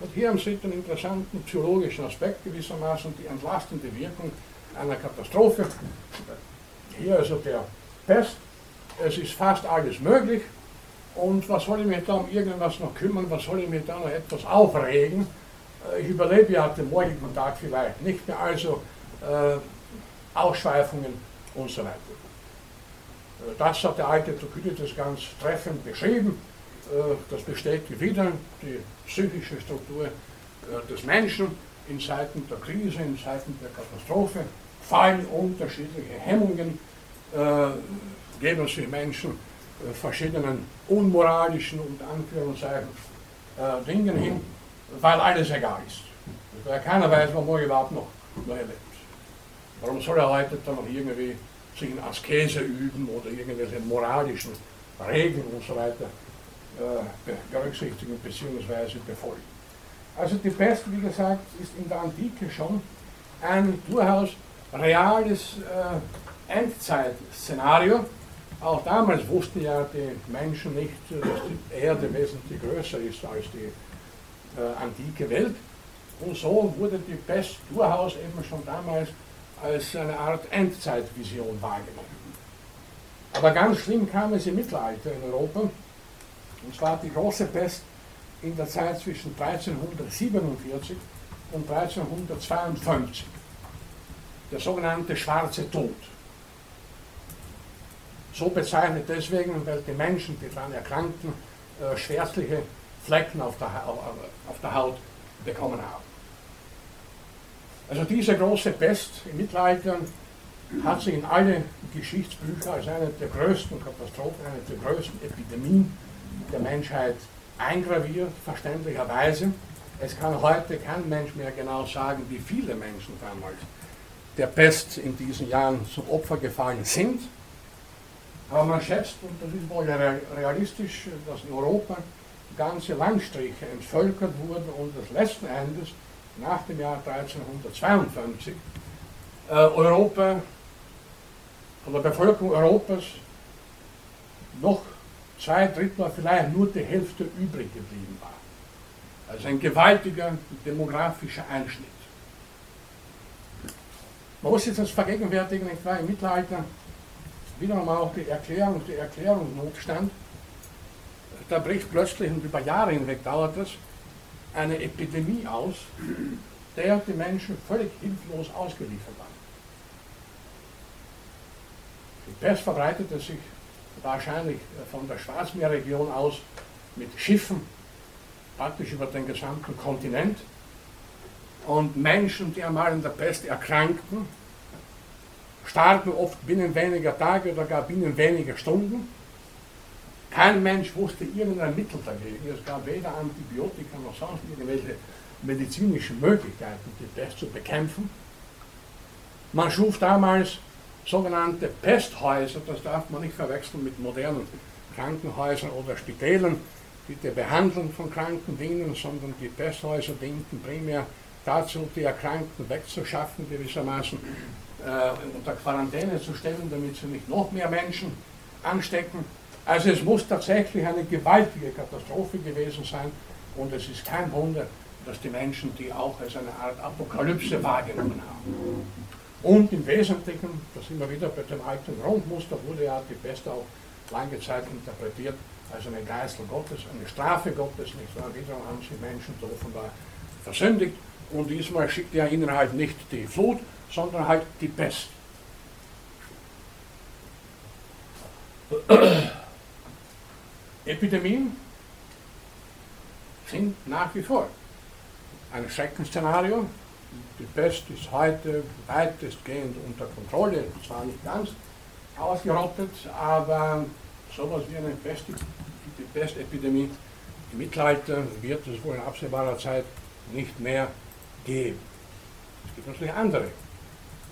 Und hier haben Sie den interessanten psychologischen Aspekt gewissermaßen, die entlastende Wirkung einer Katastrophe. Hier also der Pest, es ist fast alles möglich und was soll ich mich da um irgendwas noch kümmern, was soll ich mich da noch etwas aufregen? Äh, ich überlebe ja den morgigen Tag vielleicht nicht mehr, also äh, Ausschweifungen und so weiter. Äh, das hat der alte Thukydides ganz treffend beschrieben. Äh, das bestätigt wieder die psychische Struktur äh, des Menschen in Zeiten der Krise, in Zeiten der Katastrophe. Fallen unterschiedliche Hemmungen, geben sich Menschen verschiedenen unmoralischen und Anführungszeichen Dingen hin, weil alles egal ist. Weil keiner weiß, wo morgen überhaupt noch, noch erlebt. Warum soll er heute dann noch irgendwie sich in Askese üben oder irgendwelche moralischen Regeln und so weiter äh, berücksichtigen bzw. befolgen? Also die Pest, wie gesagt, ist in der Antike schon ein durchaus reales äh, Endzeitszenario. Auch damals wussten ja die Menschen nicht, dass die Erde wesentlich größer ist als die äh, antike Welt. Und so wurde die Pest durchaus eben schon damals als eine Art Endzeitvision wahrgenommen. Aber ganz schlimm kam es im Mittelalter in Europa, und zwar die große Pest in der Zeit zwischen 1347 und 1352, der sogenannte Schwarze Tod. So bezeichnet deswegen, weil die Menschen, die daran erkrankten, äh, schwärzliche Flecken auf der, auf der Haut bekommen haben. Also diese große Pest im Mittelalter hat sich in alle Geschichtsbücher als eine der größten Katastrophen, eine der größten Epidemien der Menschheit eingraviert, verständlicherweise. Es kann heute kein Mensch mehr genau sagen, wie viele Menschen damals der Pest in diesen Jahren zum Opfer gefallen sind. Aber man schätzt, und das ist wohl realistisch, dass in Europa ganze Landstriche entvölkert wurden und das letzten Endes nach dem Jahr 1352 äh, Europa, von der Bevölkerung Europas noch zwei Drittel, vielleicht nur die Hälfte übrig geblieben war. Also ein gewaltiger demografischer Einschnitt. Man muss sich das vergegenwärtigen, nicht wahr? Im Mittelalter wiederum auch die Erklärung, der Erklärungsnotstand. Da bricht plötzlich, und über Jahre hinweg dauert das, eine Epidemie aus, der die Menschen völlig hilflos ausgeliefert waren. Die Pest verbreitete sich wahrscheinlich von der Schwarzmeerregion aus mit Schiffen praktisch über den gesamten Kontinent. Und Menschen, die einmal in der Pest erkrankten, starben oft binnen weniger Tage oder gar binnen weniger Stunden. Kein Mensch wusste irgendein Mittel dagegen. Es gab weder Antibiotika noch sonst irgendwelche medizinischen Möglichkeiten, die Pest zu bekämpfen. Man schuf damals sogenannte Pesthäuser, das darf man nicht verwechseln mit modernen Krankenhäusern oder Spitälern, die der Behandlung von Kranken dienen, sondern die Pesthäuser dienten primär dazu, die Erkrankten wegzuschaffen, gewissermaßen äh, unter Quarantäne zu stellen, damit sie nicht noch mehr Menschen anstecken. Also es muss tatsächlich eine gewaltige Katastrophe gewesen sein und es ist kein Wunder, dass die Menschen die auch als eine Art Apokalypse wahrgenommen haben. Und im Wesentlichen, das wir wieder bei dem alten Grundmuster, wurde ja die Pest auch lange Zeit interpretiert als eine Geißel Gottes, eine Strafe Gottes, nicht wahr? Wiederum haben sich Menschen offenbar versündigt und diesmal schickt er ihnen halt nicht die Flut, sondern halt die Pest. Epidemien sind nach wie vor ein Schreckensszenario. Die Pest ist heute weitestgehend unter Kontrolle, zwar nicht ganz ausgerottet, aber sowas wie eine Pest, die Pestepidemie im Mittelalter wird es wohl in absehbarer Zeit nicht mehr geben. Es gibt natürlich andere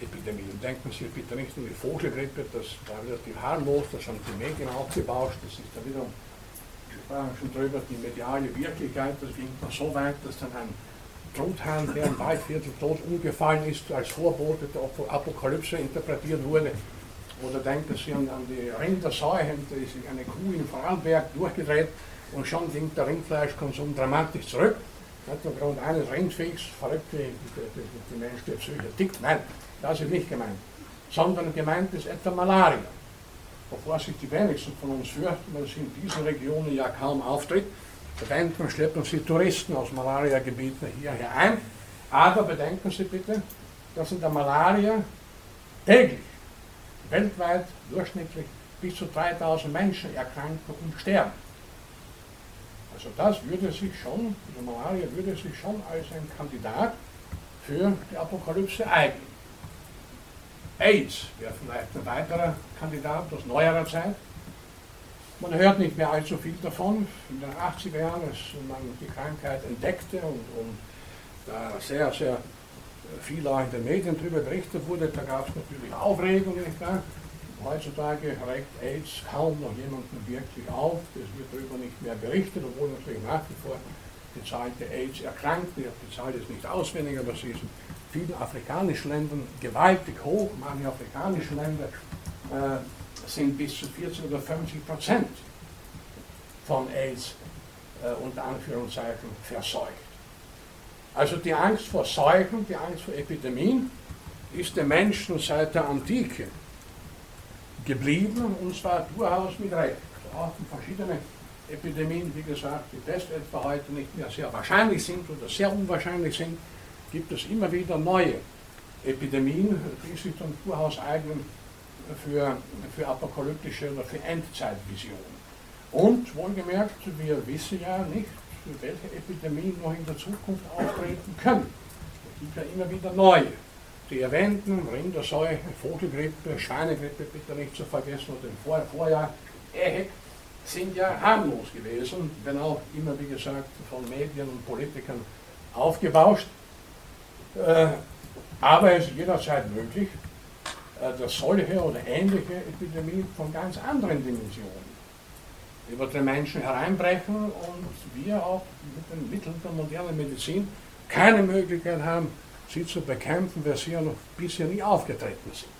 Epidemien. Denken Sie bitte nicht nur die Vogelgrippe, das war relativ harmlos, das haben die Medien aufgebauscht, das ist da wiederum sprachen schon drüber, die mediale Wirklichkeit, das ging dann so weit, dass dann ein Truthahn, der im Waldviertel tot umgefallen ist, als Vorbote der Apokalypse interpretiert wurde. Oder denken Sie an, an die Rinderseuchen, da ist eine Kuh in Vorarlberg durchgedreht und schon ging der Rindfleischkonsum dramatisch zurück. Nicht aufgrund eines Rindviechts verrückt die, die, die, die Mensch, der Psyche tickt. Nein, das ist nicht gemeint. Sondern gemeint ist etwa Malaria. Wovor sich die wenigsten von uns fürchten, weil sie in diesen Regionen ja kaum auftritt. Bedenken, schleppen Sie Touristen aus Malaria-Gebieten hierher ein. Aber bedenken Sie bitte, dass in der Malaria täglich, weltweit durchschnittlich bis zu 3000 Menschen erkranken und sterben. Also das würde sich schon, diese Malaria würde sich schon als ein Kandidat für die Apokalypse eignen. AIDS wäre vielleicht ein weiterer Kandidat aus neuerer Zeit. Man hört nicht mehr allzu viel davon. In den 80er Jahren, als man die Krankheit entdeckte und, und da sehr, sehr viel auch in den Medien darüber berichtet wurde, da gab es natürlich Aufregung. Nicht wahr? Heutzutage regt AIDS kaum noch jemanden wirklich auf. Es wird darüber nicht mehr berichtet, obwohl natürlich nach wie vor die Zahl der AIDS-Erkrankten, die Zahl ist nicht auswendig, aber sie ist vielen afrikanischen Ländern gewaltig hoch. Manche afrikanische Länder äh, sind bis zu 40 oder 50 Prozent von AIDS äh, unter Anführungszeichen verseucht. Also die Angst vor Seuchen, die Angst vor Epidemien ist den Menschen seit der Antike geblieben und zwar durchaus mit Recht. Auch verschiedene Epidemien, wie gesagt, die Pest etwa heute nicht mehr sehr wahrscheinlich sind oder sehr unwahrscheinlich sind, gibt es immer wieder neue Epidemien, die sich dann durchaus eignen für, für apokalyptische oder für Endzeitvisionen. Und wohlgemerkt, wir wissen ja nicht, welche Epidemien noch in der Zukunft auftreten können. Es gibt ja immer wieder neue. Die erwähnten Rinderseuche, Vogelgrippe, Schweinegrippe bitte nicht zu vergessen und im Vor Vorjahr EHEC sind ja harmlos gewesen, wenn auch immer, wie gesagt, von Medien und Politikern aufgebauscht. Äh, aber es ist jederzeit möglich, äh, dass solche oder ähnliche Epidemien von ganz anderen Dimensionen über den Menschen hereinbrechen und wir auch mit den Mitteln der modernen Medizin keine Möglichkeit haben, sie zu bekämpfen, weil sie ja noch bisher nie aufgetreten sind.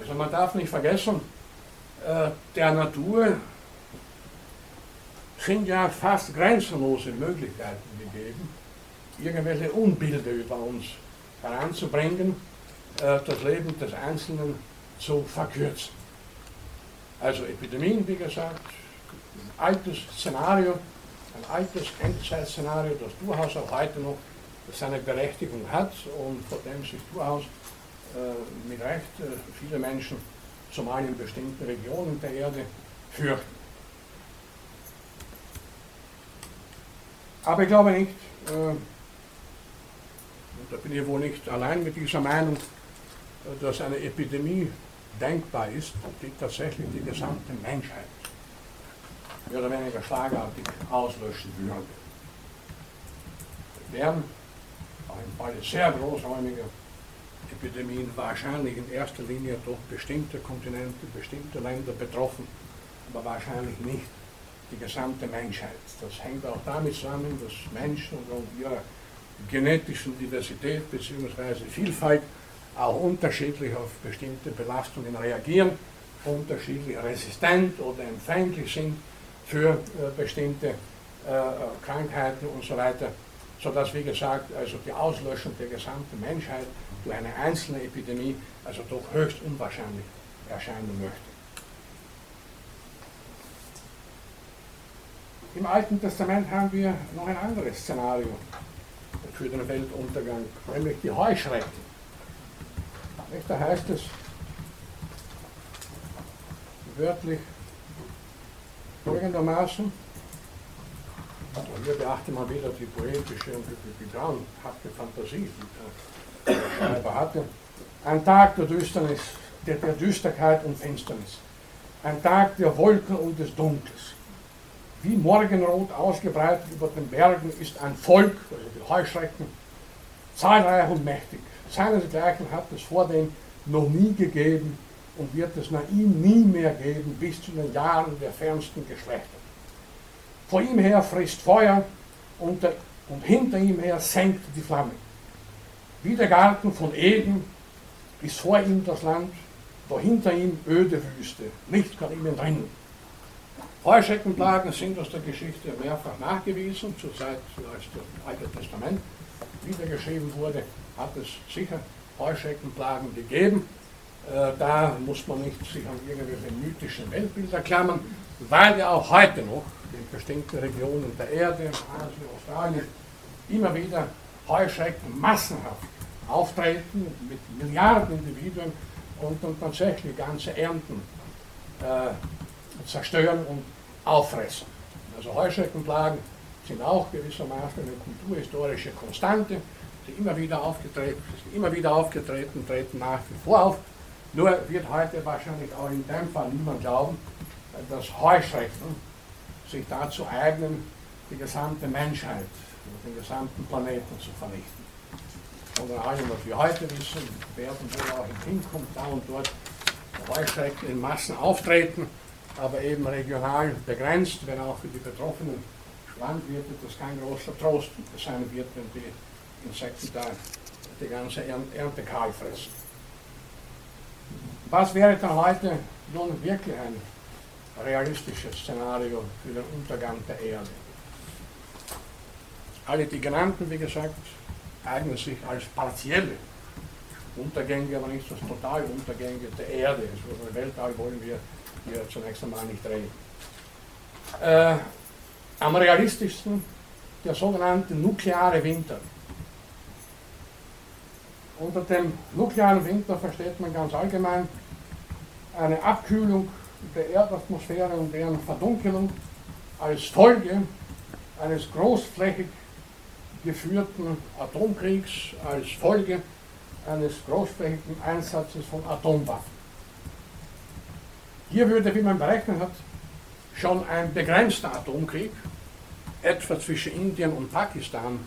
Also man darf nicht vergessen, äh, der Natur sind ja fast grenzenlose Möglichkeiten gegeben, irgendwelche Unbilder über uns heranzubringen, äh, das Leben des Einzelnen zu verkürzen. Also Epidemien, wie gesagt, ein altes Szenario, ein altes Endzeitszenario, das durchaus auch heute noch seine Berechtigung hat und vor dem sich durchaus äh, mit Recht äh, viele Menschen, zumal in bestimmten Regionen der Erde, fürchten. Aber ich glaube nicht, und da bin ich wohl nicht allein mit dieser Meinung, äh, dass eine Epidemie denkbar ist, die tatsächlich die gesamte Menschheit mehr oder weniger schlagartig auslöschen würde. Wir werden auch im Falle sehr großräumiger Epidemien wahrscheinlich in erster Linie durch bestimmte Kontinente, bestimmte Länder betroffen, aber wahrscheinlich nicht die gesamte Menschheit. Das hängt auch damit zusammen, dass Menschen aufgrund ihrer genetischen Diversität bzw. Vielfalt auch unterschiedlich auf bestimmte Belastungen reagieren, unterschiedlich resistent oder empfänglich sind für äh, bestimmte äh, Krankheiten und so weiter, sodass, wie gesagt, also die Auslöschung der gesamten Menschheit durch eine einzelne Epidemie also doch höchst unwahrscheinlich erscheinen möchte. Im Alten Testament haben wir noch ein anderes Szenario für den Weltuntergang, nämlich die Heuschrecken. Da heißt es wörtlich folgendermaßen, und hier beachte man wieder die poetische und die, die grauenhafte Fantasie, die der Schreiber hatte. Ein Tag der Düsternis, der, der Düsterkeit und Finsternis. Ein Tag der Wolken und des Dunkels. Wie Morgenrot ausgebreitet über den Bergen ist ein Volk, also die Heuschrecken, zahlreich und mächtig. Seinesgleichen hat es vor dem noch nie gegeben und wird es nach ihm nie mehr geben bis zu den Jahren der fernsten Geschlechter. Vor ihm her frisst Feuer und der und hinter ihm her senkt die Flamme. Wie der Garten von Eden ist vor ihm das Land, wo hinter ihm öde Wüste, nichts kann ihm entrinnen. Heuschreckenplagen sind aus der Geschichte mehrfach nachgewiesen, zur Zeit, als das Alte Testament wiedergeschrieben wurde, hat es sicher Heuschreckenplagen gegeben. Äh, da muss man nicht sich an irgendwelche mythischen Weltbilder klammern, weil ja auch heute noch in bestimmten Regionen der Erde, Asien, Australien, immer wieder Heuschrecken massenhaft auftreten mit Milliarden Individuen und dann tatsächlich ganze Ernten äh, zerstören und auffressen. Also Heuschreckenplagen sind auch gewissermaßen eine kulturhistorische Konstante, die immer wieder aufgetreten, immer wieder aufgetreten, treten nach wie vor auf. Nur wird heute wahrscheinlich auch in dem Fall niemand glauben, dass Heuschrecken sich dazu eignen, die gesamte Menschheit, den gesamten Planeten zu vernichten. Sondern alle, was wir heute wissen, werden wohl auch in Hinkunft da und dort Heuschrecken in Massen auftreten, aber eben regional begrenzt, wenn auch für die betroffenen Landwirte das kein großer Trost sein wird, wenn die Insekten da die ganze Ernte kahl fressen. Was wäre dann heute nun wirklich ein realistisches Szenario für den Untergang der Erde? Alle die genannten, wie gesagt, eignen sich als partielle Untergänge, aber nicht als Totaluntergänge der Erde. Also Weltall wollen wir hier zunächst einmal nicht reden. Äh, am realistischsten der sogenannte nukleare Winter. Unter dem nuklearen Winter versteht man ganz allgemein eine Abkühlung der Erdatmosphäre und deren Verdunkelung als Folge eines großflächig geführten Atomkriegs, als Folge eines großflächigen Einsatzes von Atomwaffen. Hier würde, wie man berechnet hat, schon ein begrenzter Atomkrieg, etwa zwischen Indien und Pakistan,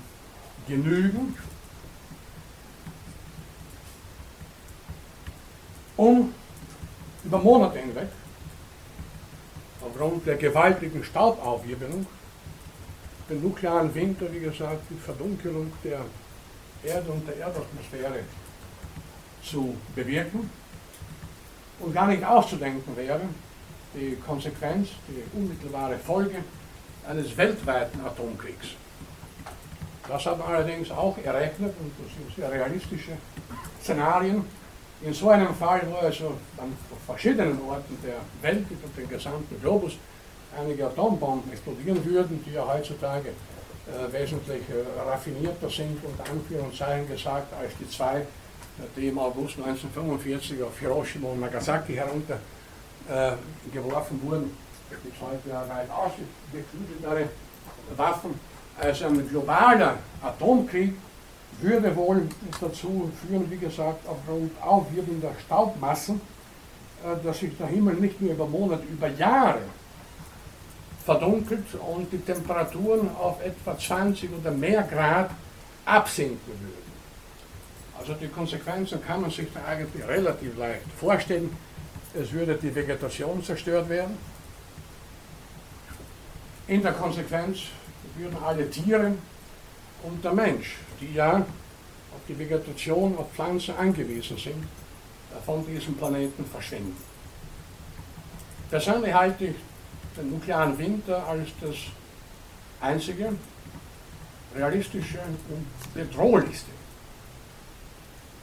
genügen, um über Monate hinweg, aufgrund der gewaltigen Staubaufwirbelung, den nuklearen Winter, wie gesagt, die Verdunkelung der Erde und der Erdatmosphäre zu bewirken und gar nicht auszudenken wäre, die Konsequenz, die unmittelbare Folge eines weltweiten Atomkriegs. Das hat man allerdings auch errechnet und das sind sehr realistische Szenarien, in so einem Fall, wo also an verschiedenen Orten der Welt, über den gesamten Globus, einige Atombomben explodieren würden, die ja heutzutage äh, wesentlich äh, raffinierter sind, unter Anführungszeichen gesagt, als die zwei, die im August 1945 auf Hiroshima und Nagasaki heruntergeworfen äh, wurden. Ja weit ausgeklügeltere Waffen. Also ein globaler Atomkrieg würde wohl dazu führen, wie gesagt, aufgrund aufwirbelnder Staubmassen, äh, dass sich der Himmel nicht nur über Monate, über Jahre verdunkelt und die Temperaturen auf etwa 20 oder mehr Grad absinken würden. Also die Konsequenzen kann man sich da eigentlich relativ leicht vorstellen. Es würde die Vegetation zerstört werden. In der Konsequenz würden alle Tiere und der Mensch die ja auf die Vegetation, auf Pflanzen angewiesen sind, von diesem Planeten verschwinden. Persönlich halte ich den nuklearen Winter als das einzige, realistische und bedrohlichste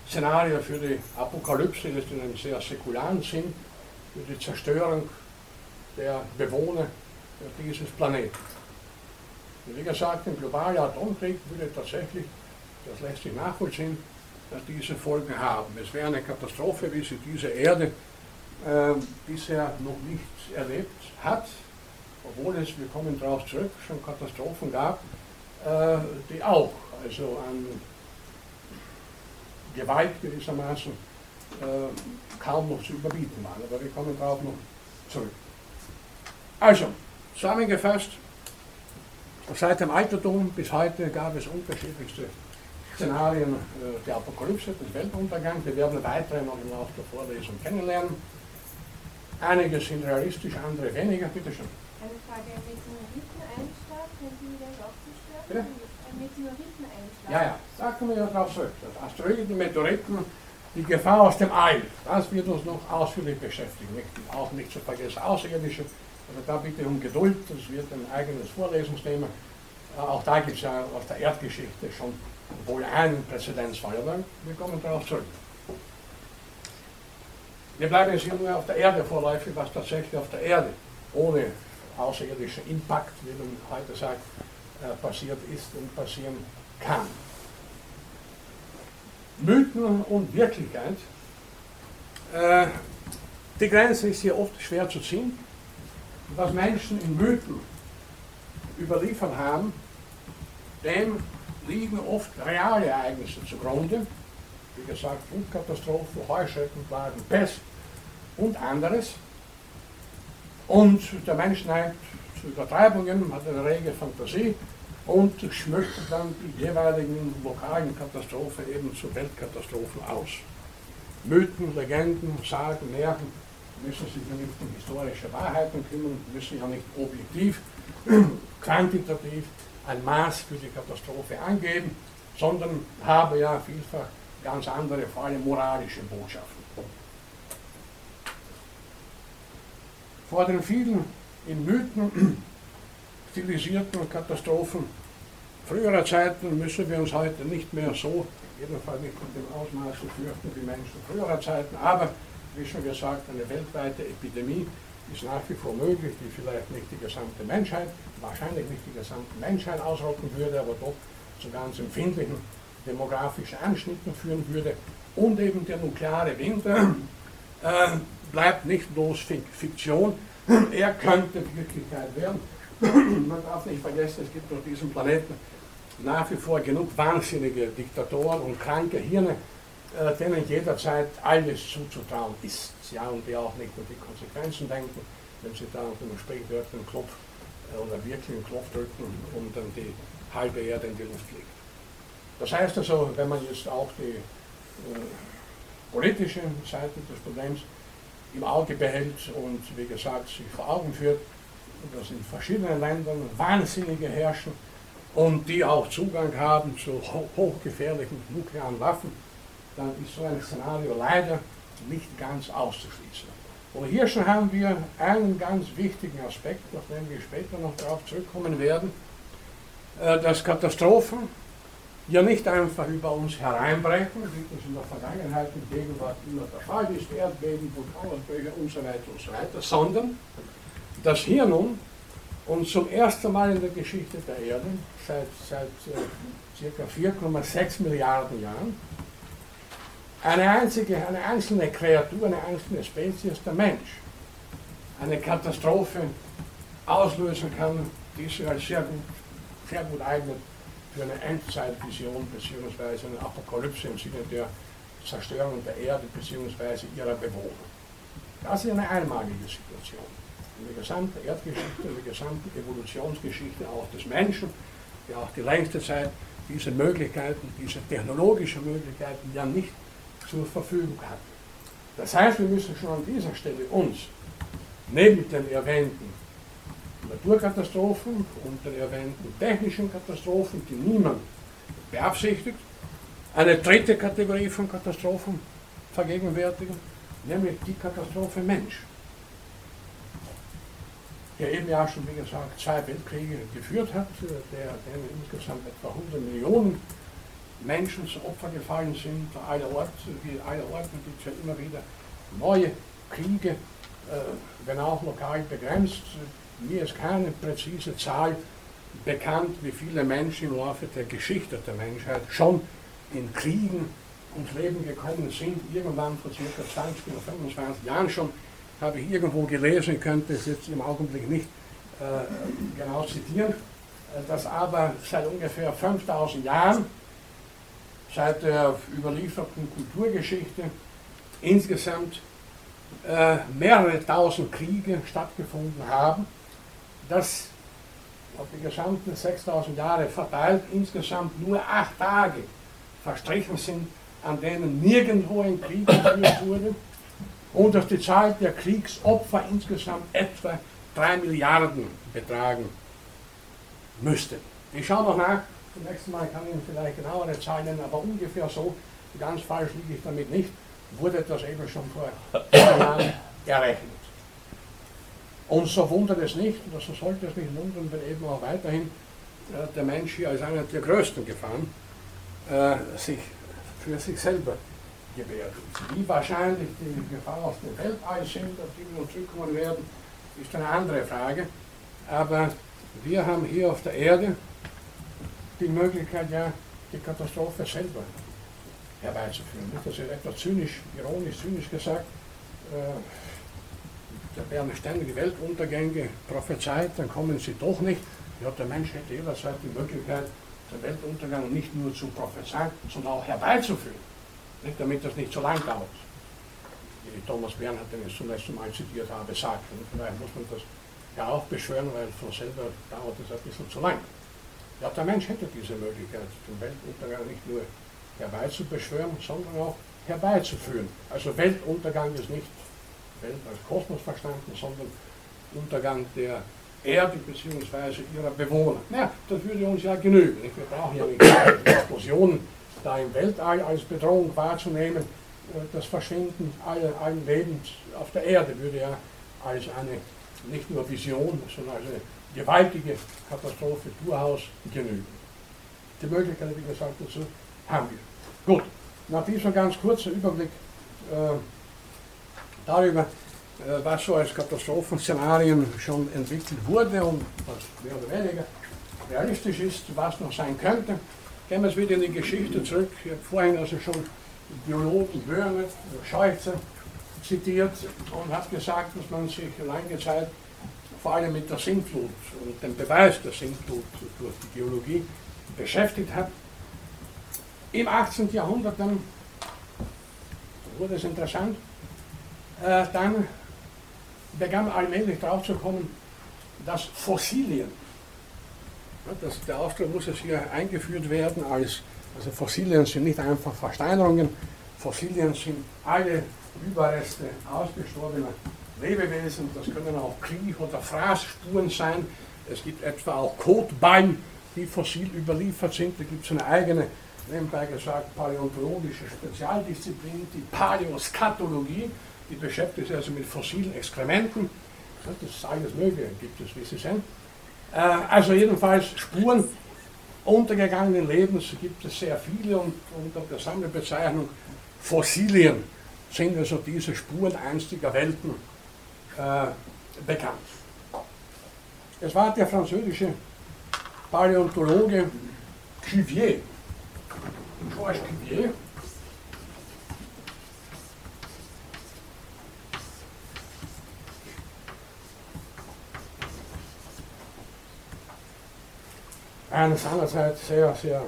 Szenario für die Apokalypse, das in einem sehr säkularen Sinn, für die Zerstörung der Bewohner dieses Planeten. Wie gesagt, ein globaler Atomkrieg würde tatsächlich das lässt sich nachvollziehen, dass diese Folgen haben. Es wäre eine Katastrophe, wie sie diese Erde äh, bisher noch nicht erlebt hat, obwohl es, wir kommen darauf zurück, schon Katastrophen gab, äh, die auch also an Gewalt gewissermaßen äh, kaum noch zu überbieten waren. Aber wir kommen darauf noch zurück. Also, zusammengefasst, seit dem Altertum bis heute gab es unterschiedlichste Szenarien äh, der Apokalypse, des Weltuntergangs. Wir werden weitere noch im Laufe der Vorlesung kennenlernen. Einige sind realistisch, andere weniger. Bitte schön. Eine Frage, Meteoriteneinschlag, können Sie das auch zerstören? Meteoriten einschlagen. Ja, ja, da kommen wir ja drauf zurück. Das Asteroiden, Meteoriten, die Gefahr aus dem All, das wird uns noch ausführlich beschäftigen. Auch nicht zu vergessen, Außerirdische. Also da bitte um Geduld, das wird ein eigenes Vorlesungsthema. Auch da gibt es ja aus der Erdgeschichte schon wohl einen Präzedenzfall, aber wir kommen darauf zurück. Wir bleiben jetzt hier nur auf der Erde vorläufig, was tatsächlich auf der Erde ohne außerirdischen Impact, wie man heute sagt, äh, passiert ist und passieren kann. Mythen und Wirklichkeit. Äh, die Grenze ist hier oft schwer zu ziehen. Was Menschen in Mythen überliefert haben, dem liegen oft reale Ereignisse zugrunde. Wie gesagt, Flutkatastrophen, Heuschreckenplagen, Pest und anderes. Und der Mensch neigt zu Übertreibungen, hat eine rege Fantasie und schmückt dann die jeweiligen lokalen Katastrophen eben zu Weltkatastrophen aus. Mythen, Legenden, Sagen, Märchen müssen sich ja nicht um historische Wahrheiten kümmern, müssen ja nicht objektiv, quantitativ ein Maß für die Katastrophe angeben, sondern haben ja vielfach ganz andere, vor allem moralische Botschaften. Vor den vielen in Mythen stilisierten Katastrophen früherer Zeiten müssen wir uns heute nicht mehr so, jedenfalls nicht mit dem Ausmaß fürchten wie Menschen früherer Zeiten, aber wie schon gesagt, eine weltweite Epidemie ist nach wie vor möglich, die vielleicht nicht die gesamte Menschheit, wahrscheinlich nicht die gesamte Menschheit ausrotten würde, aber doch zu ganz empfindlichen demografischen Anschnitten führen würde. Und eben der nukleare Winter äh, bleibt nicht bloß Fiktion, er könnte Wirklichkeit werden. Man darf nicht vergessen, es gibt auf diesem Planeten nach wie vor genug wahnsinnige Diktatoren und kranke Hirne, äh, denen jederzeit alles zuzutrauen ist. Ja, und die auch nicht an die Konsequenzen denken, wenn sie da unter einem sprichwörtlichen Klopf äh, oder wirklichen Klopf drücken und dann die halbe Erde in die Luft fliegt. Das heißt also, wenn man jetzt auch die äh, politische Seite des Problems im Auge behält und wie gesagt sich vor Augen führt, dass in verschiedenen Ländern Wahnsinnige herrschen und die auch Zugang haben zu hochgefährlichen nuklearen Waffen, dann ist so ein Szenario leider nicht ganz auszuschließen. Und hier schon haben wir einen ganz wichtigen Aspekt, auf den wir später noch darauf zurückkommen werden, äh, dass Katastrophen ja nicht einfach über uns hereinbrechen, wie das in der Vergangenheit und Gegenwart immer der Fall ist, Erdbeben, Vulkanausbrüche und so weiter und so weiter, sondern dass hier nun und zum ersten Mal in der Geschichte der Erde, seit, seit äh, ca. 4,6 Milliarden Jahren, eine einzige, eine einzelne Kreatur, eine einzelne Spezies, der Mensch, eine Katastrophe auslösen kann, die sich als sehr gut, sehr gut eignet für eine Endzeitvision bzw. eine Apokalypse im Sinne der Zerstörung der Erde bzw. ihrer Bewohner. Das ist eine einmalige Situation. In der gesamten Erdgeschichte, in der gesamten Evolutionsgeschichte auch des Menschen, der auch die längste Zeit diese Möglichkeiten, diese technologischen Möglichkeiten ja nicht zur Verfügung hat. Das heißt, wir müssen schon an dieser Stelle uns neben den erwähnten Naturkatastrophen und den erwähnten technischen Katastrophen, die niemand beabsichtigt, eine dritte Kategorie von Katastrophen vergegenwärtigen, nämlich die Katastrophe Mensch, der eben ja schon, wie gesagt, zwei Weltkriege geführt hat, der, denen insgesamt etwa 100 Millionen Menschen zu Opfer gefallen sind, allerorts, wie allerorts gibt es ja immer wieder neue Kriege, äh, wenn auch lokal begrenzt. Mir ist keine präzise Zahl bekannt, wie viele Menschen im Laufe der Geschichte der Menschheit schon in Kriegen ums Leben gekommen sind. Irgendwann vor circa 20 oder 25 Jahren schon habe ich irgendwo gelesen, ich könnte es jetzt im Augenblick nicht äh, genau zitieren, äh, dass aber seit ungefähr 5000 Jahren seit der überlieferten Kulturgeschichte insgesamt äh, mehrere tausend Kriege stattgefunden haben, dass auf die gesamten 6000 Jahre verteilt insgesamt nur acht Tage verstrichen sind, an denen nirgendwo ein Krieg geführt wurde und dass die Zahl der Kriegsopfer insgesamt etwa drei Milliarden betragen müsste. Ich schaue noch nach, Zum nächsten Mal kann ich Ihnen vielleicht genauere Zahlen nennen, aber ungefähr so, ganz falsch liege ich damit nicht, wurde das eben schon vor Jahren errechnet. Und so wundert es nicht, oder so sollte es nicht wundern, wenn eben auch weiterhin äh, der Mensch hier als einer der größten Gefahren äh, sich für sich selber gewährt. Wie wahrscheinlich die Gefahr aus dem Weltall sind, auf die wir uns zurückkommen werden, ist eine andere Frage. Aber wir haben hier auf der Erde die Möglichkeit, ja, die Katastrophe selber herbeizuführen. Das ist etwas zynisch, ironisch, zynisch gesagt. Äh, da werden ständig Weltuntergänge prophezeit, dann kommen sie doch nicht. Ja, der Mensch hätte jederzeit die Möglichkeit, den Weltuntergang nicht nur zu prophezeien, sondern auch herbeizuführen. Damit das nicht so lang dauert. Wie Thomas Bernhard, den ich zum letzten Mal zitiert habe, sagt. Und vielleicht muss man das ja auch beschwören, weil von selber dauert es ein bisschen zu lang. Ja, der Mensch hätte diese Möglichkeit, den Weltuntergang nicht nur herbeizubeschwören, sondern auch herbeizuführen. Also Weltuntergang ist nicht Welt als Kosmos verstanden, sondern Untergang der Erde bzw. ihrer Bewohner. Ja, das würde uns ja genügen. Wir brauchen ja nicht Explosionen da im Weltall als Bedrohung wahrzunehmen. Äh, das Verschwinden allen Lebens auf der Erde würde ja als eine nicht nur Vision, sondern als eine gewaltige Katastrophe durchaus genügen. Die Möglichkeit, wie gesagt, dazu haben wir. Gut, nach diesem ganz kurzen Überblick äh, darüber, äh, was so als Katastrophenszenarien schon entwickelt wurde und was mehr oder weniger realistisch ist, was noch sein könnte, gehen wir jetzt wieder in die Geschichte zurück. Ich habe vorhin also schon Biologen Böhme, Scheuze zitiert und habe gesagt, dass man sich lange Zeit vor allem mit der Sintflut und dem Beweis der Sintflut durch die Geologie beschäftigt hat. Im 18. Jahrhundert dann wurde es interessant, äh, dann begann allmählich drauf zu kommen, dass Fossilien, das, der Ausdruck muss jetzt hier eingeführt werden, als, also Fossilien sind nicht einfach Versteinerungen, Fossilien sind alle Überreste ausgestorbener Lebewesen, das können auch Knie- oder Fraßspuren sein, es gibt etwa auch Kotballen, die fossil überliefert sind, da gibt es eine eigene, nebenbei gesagt, paläontologische Spezialdisziplin, die Paläoskatologie, die beschäftigt sich also mit fossilen Exkrementen. Das ist alles Mögliche, gibt es, wie Sie sehen. Äh, also jedenfalls Spuren untergegangenen Lebens gibt es sehr viele und unter der Sammelbezeichnung Fossilien sind also diese Spuren einstiger Welten äh, bekannt. Es war der französische Paläontologe Cuvier, Georges Cuvier, ein seinerzeit sehr, sehr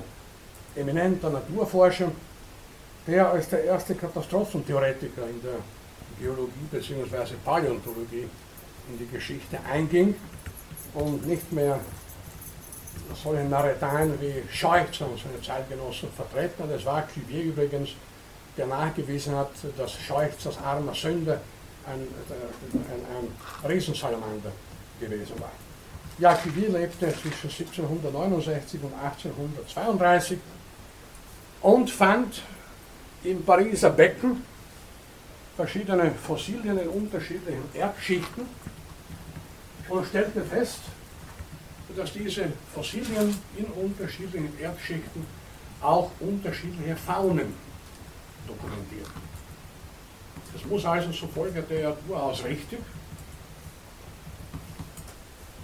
eminenter Naturforscher, der als der erste Katastrophentheoretiker in der Geologie bzw. Paläontologie in die Geschichte einging und nicht mehr solche Narreteien wie Scheuchzer und seine Zeitgenossen vertreten. Es war Cuvier übrigens, der nachgewiesen hat, dass Scheuchzers armer Sünder ein, ein, ein Riesensalamander gewesen war. Ja, Cuvier lebte zwischen 1769 und 1832 und fand im Pariser Becken verschiedene Fossilien in unterschiedlichen Erdschichten und stellte fest, dass diese Fossilien in unterschiedlichen Erdschichten auch unterschiedliche Faunen dokumentieren. Das muss also so folgerte er durchaus richtig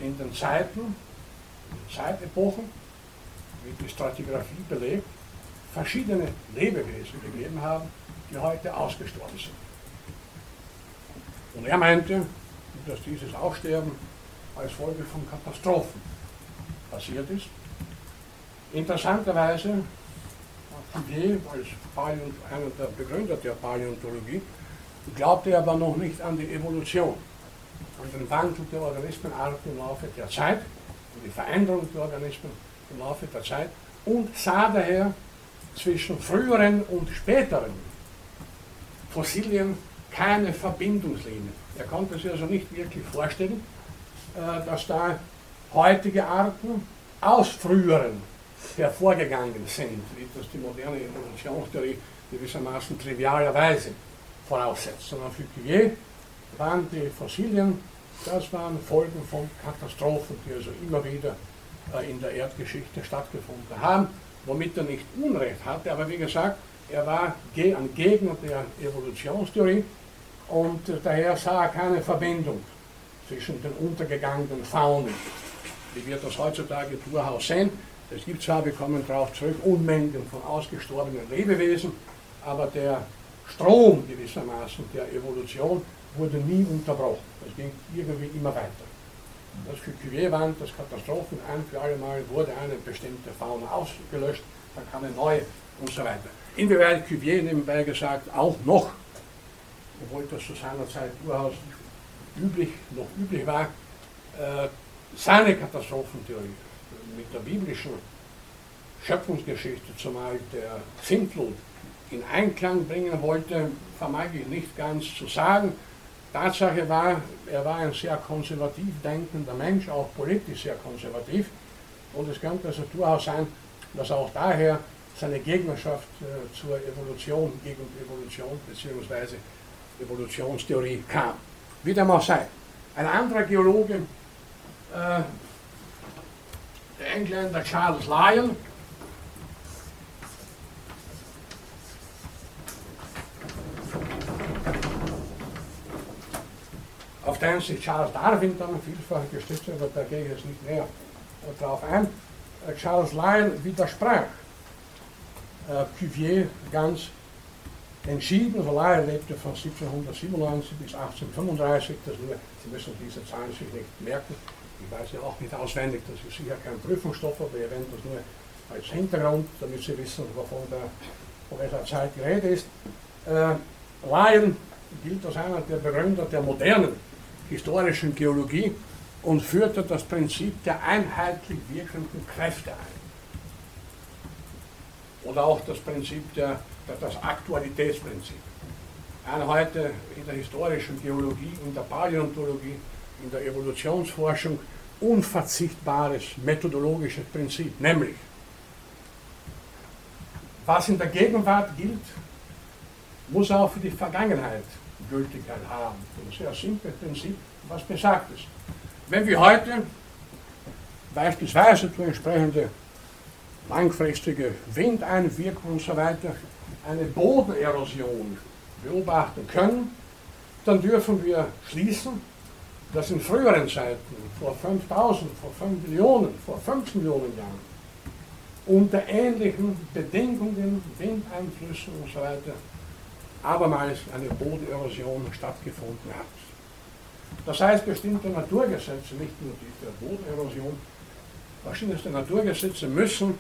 in den Zeiten, Zeitepochen, wie die Stratigraphie belegt, verschiedene Lebewesen gegeben haben, die heute ausgestorben sind. Und er meinte, dass dieses Aussterben als Folge von Katastrophen passiert ist. Interessanterweise hat als Paläont einer der Begründer der Paläontologie glaubte aber noch nicht an die Evolution und den Wandel der Organismenarten im Laufe der Zeit. Und die Veränderung der Organismen im Laufe der Zeit. Und sah daher zwischen früheren und späteren Fossilien keine Verbindungslinie. Er konnte sich also nicht wirklich vorstellen, äh, dass da heutige Arten aus früheren hervorgegangen sind, wie das die moderne Evolutionstheorie gewissermaßen trivialerweise voraussetzt, sondern für Cuvier waren die Fossilien, das waren Folgen von Katastrophen, die also immer wieder äh, in der Erdgeschichte stattgefunden haben, womit er nicht Unrecht hatte, aber wie gesagt, er war ein Gegner der Evolutionstheorie und äh, daher sah er keine Verbindung zwischen den untergegangenen Faunen, wie wir das heutzutage durchaus sehen. Es gibt zwar, wir kommen darauf zurück, Unmengen von ausgestorbenen Lebewesen, aber der Strom gewissermaßen der Evolution wurde nie unterbrochen. Es ging irgendwie immer weiter. Das für Cuvier waren das Katastrophen ein für alle Mal wurde eine bestimmte Fauna ausgelöscht, dann kam eine neue und so weiter. Inwieweit Cuvier nebenbei gesagt auch noch, obwohl das zu seiner Zeit durchaus üblich, noch üblich war, äh, seine Katastrophentheorie mit der biblischen Schöpfungsgeschichte, zumal der Sintflut, in Einklang bringen wollte, vermag ich nicht ganz zu sagen. Tatsache war, er war ein sehr konservativ denkender Mensch, auch politisch sehr konservativ. Und es könnte also durchaus sein, dass auch daher seine Gegnerschaft äh, zur Evolution, gegen Evolution bzw. Evolutionstheorie kam. Wie dem auch sei. Ein anderer Geologe, äh, der Engländer Charles Lyell, auf sich Charles Darwin dann vielfach gestützt aber da gehe ich jetzt nicht näher drauf ein. Charles Lyell widersprach Cuvier ganz entschieden. Lyell lebte von 1797 bis 1835. Das nur, Sie müssen diese Zahlen sich nicht merken. Ich weiß ja auch nicht auswendig, das ist sicher kein Prüfungsstoff, aber ich erwähne das nur als Hintergrund, damit Sie wissen, wovon der, von welcher Zeit die Rede ist. Lyon gilt als einer der Begründer der modernen historischen Geologie und führte das Prinzip der einheitlich wirkenden Kräfte ein. Oder auch das Prinzip der, das Aktualitätsprinzip. Ein heute in der historischen Geologie, in der Paläontologie, in der Evolutionsforschung unverzichtbares methodologisches Prinzip, nämlich was in der Gegenwart gilt, muss auch für die Vergangenheit Gültigkeit haben. Ein sehr simples Prinzip, was besagt ist. Wenn wir heute beispielsweise durch entsprechende langfristige Windeinwirkung und so weiter eine Bodenerosion beobachten können, dann dürfen wir schließen, dass in früheren Zeiten, vor 5000, vor 5 Millionen, vor 5 Millionen Jahren, unter ähnlichen Bedingungen, Windeinflüssen und so weiter, abermals eine Bodenerosion stattgefunden hat. Das heißt, bestimmte Naturgesetze, nicht nur die Bodenerosion, verschiedenste Naturgesetze müssen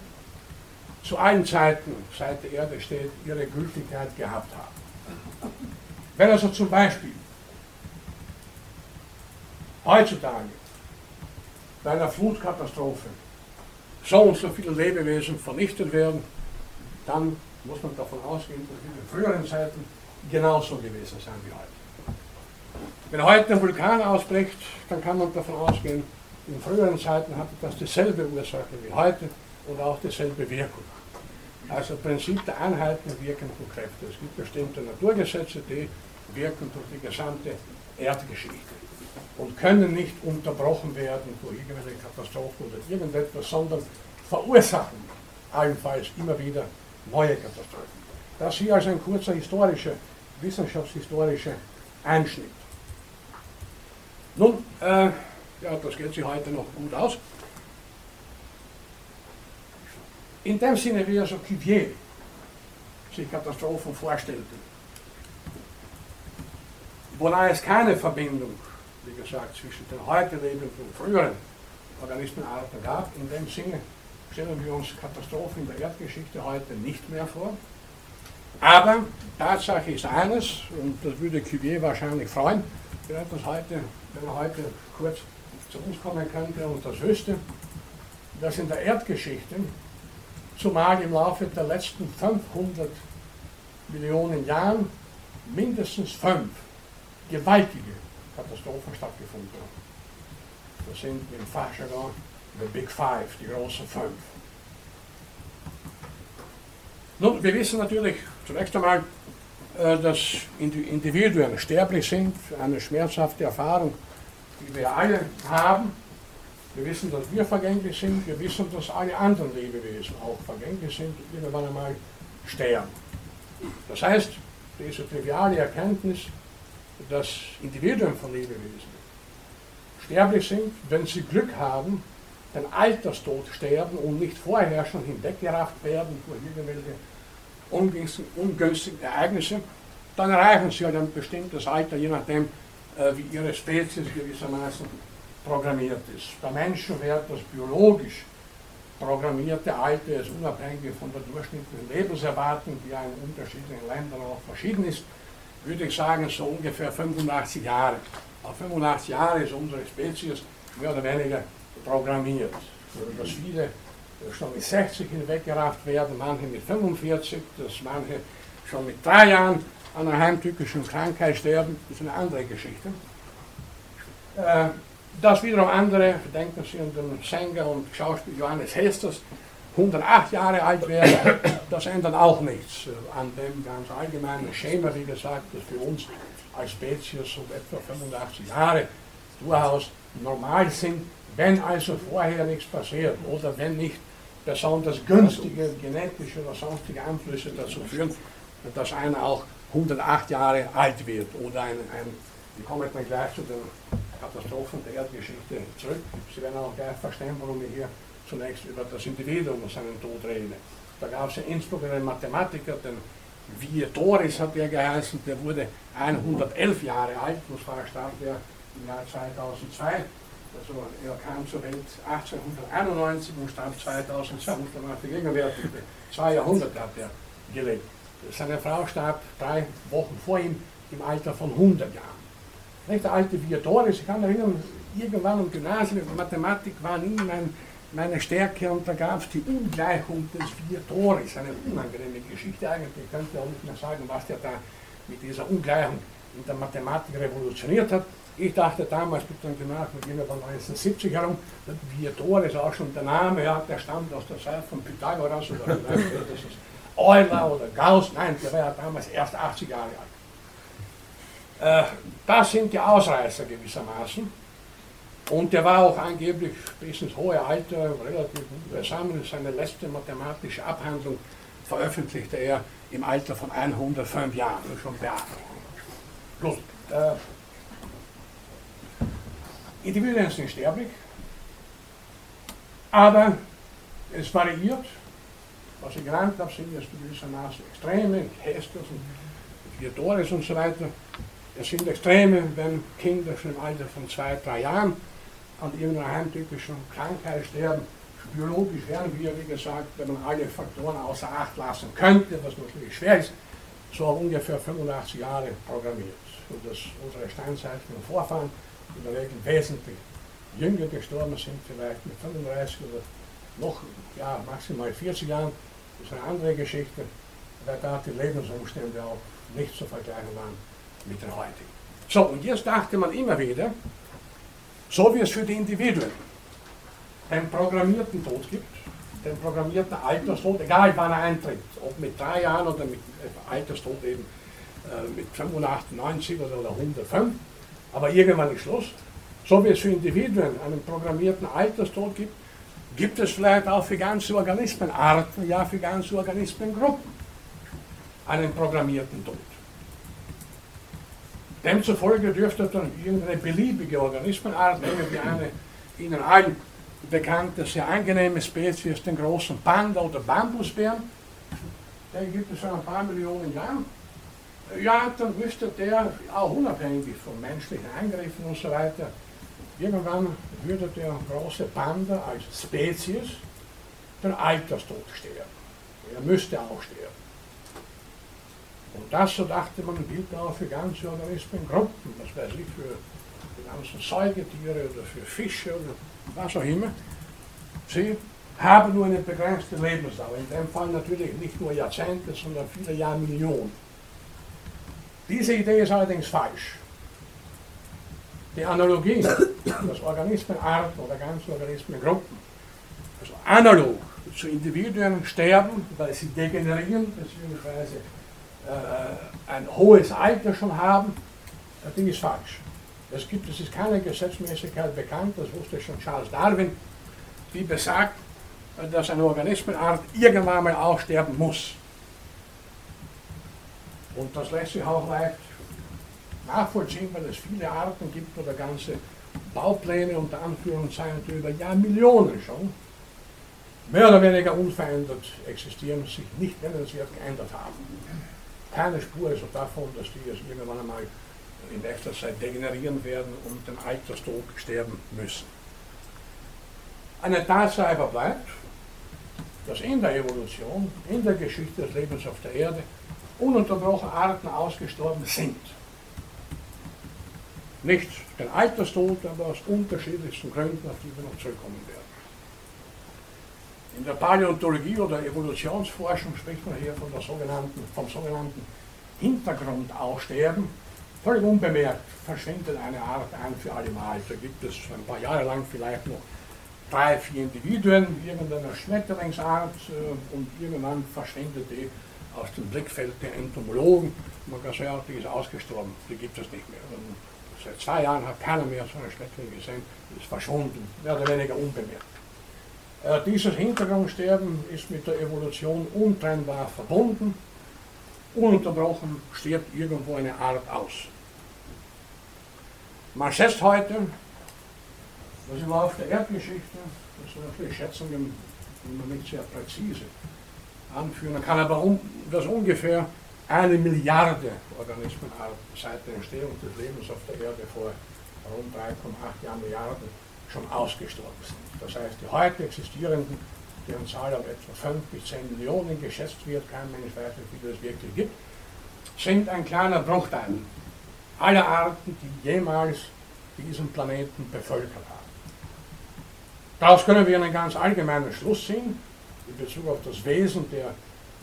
zu allen Zeiten, seit der Erde steht, ihre Gültigkeit gehabt haben. Wenn also zum Beispiel heutzutage bei einer Flutkatastrophe so und so viele Lebewesen vernichtet werden, dann muss man davon ausgehen, dass in früheren Zeiten genauso gewesen sein wie heute. Wenn heute ein Vulkan ausbricht, dann kann man davon ausgehen, in früheren Zeiten hatte das dieselbe Ursache wie heute und auch dieselbe Wirkung. Also Prinzip der Einheiten wirkenden Kräfte. Es gibt bestimmte Naturgesetze, die wirken durch die gesamte Erdgeschichte und können nicht unterbrochen werden durch irgendwelche Katastrophen oder irgendetwas, sondern verursachen allenfalls immer wieder neue Katastrophen. Das hier als ein kurzer historischer, wissenschaftshistorischer Einschnitt. Nun, äh, ja, das geht sich heute noch gut aus. In dem Sinne, wie also Cuvier sich Katastrophen vorstellte, wonach es keine Verbindung, wie gesagt, zwischen den heute lebenden und früheren Organismenarten gab, in dem Sinne stellen wir uns Katastrophen in der Erdgeschichte heute nicht mehr vor. Aber Tatsache ist eines, und das würde Cuvier wahrscheinlich freuen, wenn er, heute, wenn er heute kurz zu uns kommen könnte und das wüsste, dass in der Erdgeschichte, zumal im Laufe der letzten 500 Millionen Jahren, mindestens fünf gewaltige Katastrophen stattgefunden haben. Das sind im Fachjargon The Big Five, die großen fünf. Nun, wir wissen natürlich zunächst einmal, äh, dass Individuen sterblich sind, eine schmerzhafte Erfahrung, die wir alle haben. Wir wissen, dass wir vergänglich sind, wir wissen, dass alle anderen Lebewesen auch vergänglich sind und irgendwann einmal sterben. Das heißt, diese triviale Erkenntnis, dass Individuen von Lebewesen sterblich sind, wenn sie Glück haben, den Alterstod sterben und nicht vorher schon hinweggerafft werden durch irgendwelche ungünstigen, Ereignisse, dann erreichen sie halt ein bestimmtes Alter, je nachdem, äh, wie ihre Spezies gewissermaßen programmiert ist. Bei Menschen wird das biologisch programmierte Alter ist unabhängig von der durchschnittlichen Lebenserwartung, die ja in unterschiedlichen Ländern auch verschieden ist, würde ich sagen, so ungefähr 85 Jahre. Auf 85 Jahre ist unsere Spezies mehr oder weniger programmiert. Dass viele schon mit 60 hinweggerafft werden, manche mit 45, dass manche schon mit drei Jahren an einer heimtückischen Krankheit sterben, ist eine andere Geschichte. Äh, dass wiederum andere, denken Sie an den Sänger und Schauspieler Johannes Hesters, 108 Jahre alt werden, das ändert auch nichts äh, an dem ganz allgemeinen Schema, wie gesagt, das für uns als Spezies so etwa 85 Jahre durchaus normal sind, wenn also vorher nichts passiert oder wenn nicht besonders günstige genetische oder sonstige Einflüsse dazu führen, dass einer auch 108 Jahre alt wird oder ein, ein wir kommen dann gleich zu den Katastrophen der Erdgeschichte zurück. Sie werden auch gleich verstehen, warum ich hier zunächst über das Individuum und seinen Tod rede. Da gab es in Innsbruck einen Mathematiker, den Vietoris hat er geheißen, der wurde 111 Jahre alt, und zwar starb er im Jahr 2002. Also er kam zur Welt 1891 und starb 2002, muss man mal vergegenwärtigen. Zwei Jahrhunderte hat er gelebt. Seine Frau starb drei Wochen vor ihm im Alter von 100 Jahren. Nicht der alte Vietoris, ich kann mich erinnern, irgendwann im Gymnasium, Mathematik war nie mein, meine Stärke und da gab es die Ungleichung des Vietoris, eine unangenehme Geschichte eigentlich, ich könnte auch nicht mehr sagen, was der da mit dieser Ungleichung in der Mathematik revolutioniert hat. Ich dachte damals, bitte dann Gymnasium, irgendwann 1970 herum, Vietoris ist auch schon der Name, ja, der stammt aus der Zeit von Pythagoras oder das ist Euler oder Gauss, nein, der war ja damals erst 80 Jahre alt. Äh, das sind die Ausreißer gewissermaßen. Und der war auch angeblich bis ins hohe Alter relativ beisammen. Seine letzte mathematische Abhandlung veröffentlichte er im Alter von 105 Jahren, schon beachtlich. Gut. Äh, Individuen sind sterblich, aber es variiert. Was ich genannt habe, sind jetzt gewissermaßen Extreme, Hestes und Vietoris und so weiter. Es sind Extreme, wenn Kinder schon im Alter von zwei, drei Jahren an irgendeiner heimtypischen Krankheit sterben. Biologisch wären wir, wie gesagt, wenn man alle Faktoren außer Acht lassen könnte, was natürlich schwer ist, so ungefähr 85 Jahre programmiert. Und dass unsere steinzeitlichen Vorfahren in der Regel wesentlich jünger gestorben sind, vielleicht mit 35 oder noch ja, maximal 40 Jahren, ist eine andere Geschichte, weil da die Lebensumstände auch nicht zu vergleichen waren mit den heutigen. So, und jetzt dachte man immer wieder, so wie es für die Individuen einen programmierten Tod gibt, den programmierten Alterstod, egal wann er eintritt, ob mit drei Jahren oder mit äh, Alterstod eben äh, mit 85, 90 oder, oder 105, aber irgendwann ist Schluss. So wie es für Individuen einen programmierten Alterstod gibt, gibt es vielleicht auch für ganze Organismenarten, ja für ganze Organismengruppen einen programmierten Tod. Demzufolge dürfte dann irgendeine beliebige Organismenart, nehmen wir eine Ihnen allen bekannte, sehr angenehme Spezies, den großen Panda oder Bambusbären, den gibt es schon ein paar Millionen Jahren. Ja, dann müsste der auch unabhängig von menschlichen Eingriffen und so weiter, irgendwann würde der große Panda als Spezies den Alterstod sterben. Er müsste auch sterben. Und das, so dachte man, gilt auch für ganze Organismengruppen, was weiß ich, für die ganzen Säugetiere oder für Fische oder was auch immer. Sie haben nur eine begrenzte Lebensdauer, in dem Fall natürlich nicht nur Jahrzehnte, sondern viele Jahrmillionen. Diese Idee ist allerdings falsch. Die Analogie, dass Organismenarten oder ganze Organismengruppen, also analog zu Individuen sterben, weil sie degenerieren bzw. Äh, ein hohes Alter schon haben, das Ding ist falsch. Es gibt, es ist keine Gesetzmäßigkeit bekannt, das wusste schon Charles Darwin, die besagt, dass eine Organismenart irgendwann mal aussterben muss. Und das lässt sich auch leicht nachvollziehen, weil es viele Arten gibt oder ganze Baupläne unter Anführungszeichen, die über Jahrmillionen schon mehr oder weniger unverändert existieren, sich nicht nennenswert geändert haben. Keine Spur ist davon, dass die jetzt irgendwann einmal in nächster Zeit degenerieren werden und den Alterstod sterben müssen. Eine Tatsache aber bleibt, dass in der Evolution, in der Geschichte des Lebens auf der Erde ununterbrochen Arten ausgestorben sind. Nicht den Alterstod, aber aus unterschiedlichsten Gründen, auf die wir noch zurückkommen werden. In der Paläontologie oder Evolutionsforschung spricht man hier von der sogenannten, vom sogenannten Hintergrundaussterben. Völlig unbemerkt verschwindet eine Art ein für alle Mal. Da gibt es ein paar Jahre lang vielleicht noch drei, vier Individuen irgendeiner Schmetterlingsart äh, und irgendwann verschwindet die aus dem Blickfeld der Entomologen. Man kann sagen, die ist ausgestorben, die gibt es nicht mehr. Und seit zwei Jahren hat keiner mehr so eine Schmetterling gesehen, die ist verschwunden, mehr oder weniger unbemerkt. Äh, dieses Hintergrundsterben ist mit der Evolution untrennbar verbunden. Ununterbrochen stirbt irgendwo eine Art aus. Man schätzt heute, dass im Laufe der Erdgeschichte, das sind natürlich Schätzungen, man nicht sehr präzise anführen kann, aber um, dass ungefähr eine Milliarde Organismenarten seit der Entstehung des Lebens auf der Erde vor rund 3,8 Milliarden schon ausgestorben sind. Das heißt, die heute existierenden, deren Zahl um etwa 5 bis 10 Millionen geschätzt wird, kein Mensch weiß, wie viel es wirklich gibt, sind ein kleiner Bruchteil aller Arten, die jemals diesen Planeten bevölkert haben. Daraus können wir einen ganz allgemeinen Schluss ziehen in Bezug auf das Wesen der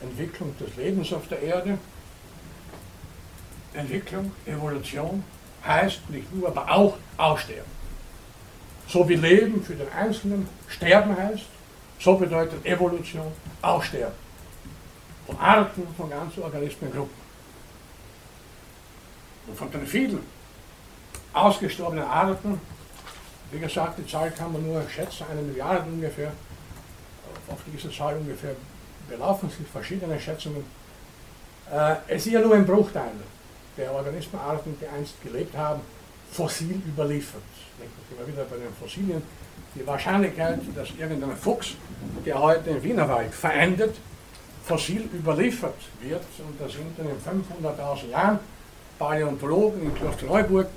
Entwicklung des Lebens auf der Erde. Entwicklung, Evolution heißt nicht nur, aber auch Aussterben. So wie Leben für den Einzelnen Sterben heißt, so bedeutet Evolution auch Sterben. Von Arten, von ganzen Organismengruppen. Und von den vielen ausgestorbenen Arten, wie gesagt, die Zahl kann man nur schätzen, eine Milliarde ungefähr, auf diese Zahl ungefähr belaufen sich verschiedene Schätzungen. Äh, es ist ja nur ein Bruchteil der Organismenarten, die einst gelebt haben, fossil überliefert immer wieder bei den Fossilien, die Wahrscheinlichkeit, dass irgendein Fuchs, der heute im Wienerwald verendet, fossil überliefert wird, und da sind in den 500.000 Jahren Paläontologen in Klosterneuburg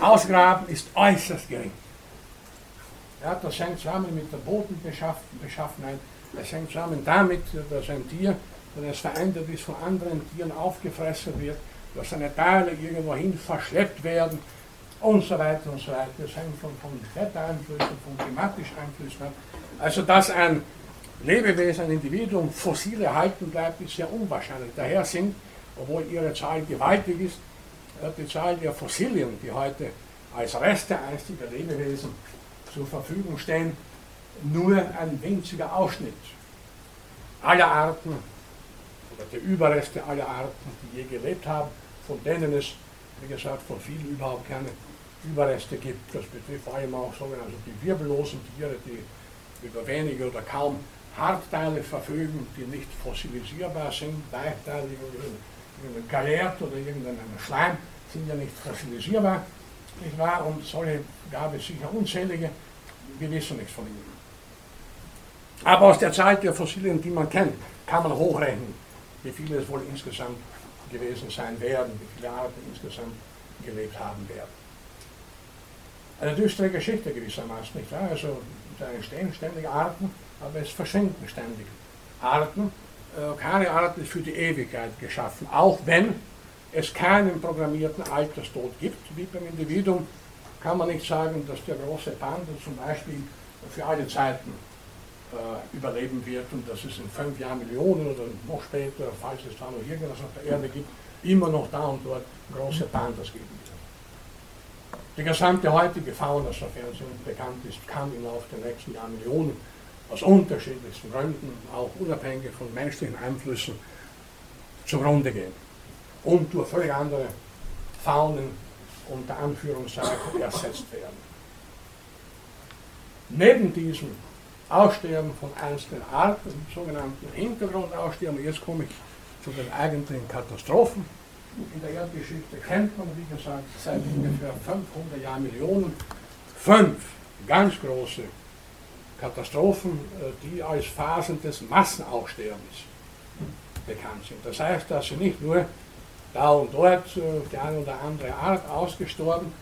ausgraben, ist äußerst gering. Ja, das hängt zusammen mit der Bodenbeschaffenheit, das hängt zusammen damit, dass ein Tier, wenn es verändert ist, von anderen Tieren aufgefressen wird, dass seine Teile irgendwohin verschleppt werden, und so weiter und so weiter. Das hängt von, von Wettereinflüssen, von klimatischen Einflüssen ab. Also, dass ein Lebewesen, ein Individuum fossil erhalten bleibt, ist sehr unwahrscheinlich. Daher sind, obwohl ihre Zahl gewaltig ist, äh, die Zahl der Fossilien, die heute als Reste einstiger Lebewesen zur Verfügung stehen, nur ein winziger Ausschnitt aller Arten oder der Überreste aller Arten, die je gelebt haben, von denen es, wie gesagt, von vielen überhaupt keine Überreste gibt. Das betrifft vor allem auch sogenannte die wirbellosen Tiere, die über wenige oder kaum Hartteile verfügen, die nicht fossilisierbar sind. Weichteile, irgendein Galert oder irgendein Schleim sind ja nicht fossilisierbar. Nicht wahr? Und solche gab es sicher unzählige. Wir wissen nichts von ihnen. Aber aus der Zeit der Fossilien, die man kennt, kann man hochrechnen, wie viele es wohl insgesamt gewesen sein werden, wie viele Arten insgesamt gelebt haben werden eine düstere Geschichte gewissermaßen, nicht wahr? Also da entstehen ständig Arten, aber es verschwinden ständig Arten. Äh, keine Art ist für die Ewigkeit geschaffen, auch wenn es keinen programmierten Alterstod gibt, wie beim Individuum, kann man nicht sagen, dass der große Panda zum Beispiel für alle Zeiten äh, überleben wird und dass es in fünf Jahren Millionen oder noch später, falls es da noch irgendwas auf der Erde gibt, immer noch da und dort große Pandas geben wird. Die gesamte heutige Fauna, sofern sie bekannt ist, kann im Laufe der nächsten Jahrmillionen aus unterschiedlichsten Gründen, auch unabhängig von menschlichen Einflüssen, zugrunde gehen und durch völlig andere Faunen unter Anführungszeichen ersetzt werden. Neben diesem Aussterben von einzelnen Arten, sogenannten Hintergrundaussterben, jetzt komme ich zu den eigentlichen Katastrophen. In der Erdgeschichte kennt man, wie gesagt, seit ungefähr 500 Jahren Millionen fünf ganz große Katastrophen, äh, die als Phasen des Massenaussterbens bekannt sind. Das heißt, dass sie nicht nur da und dort die eine oder andere Art ausgestorben,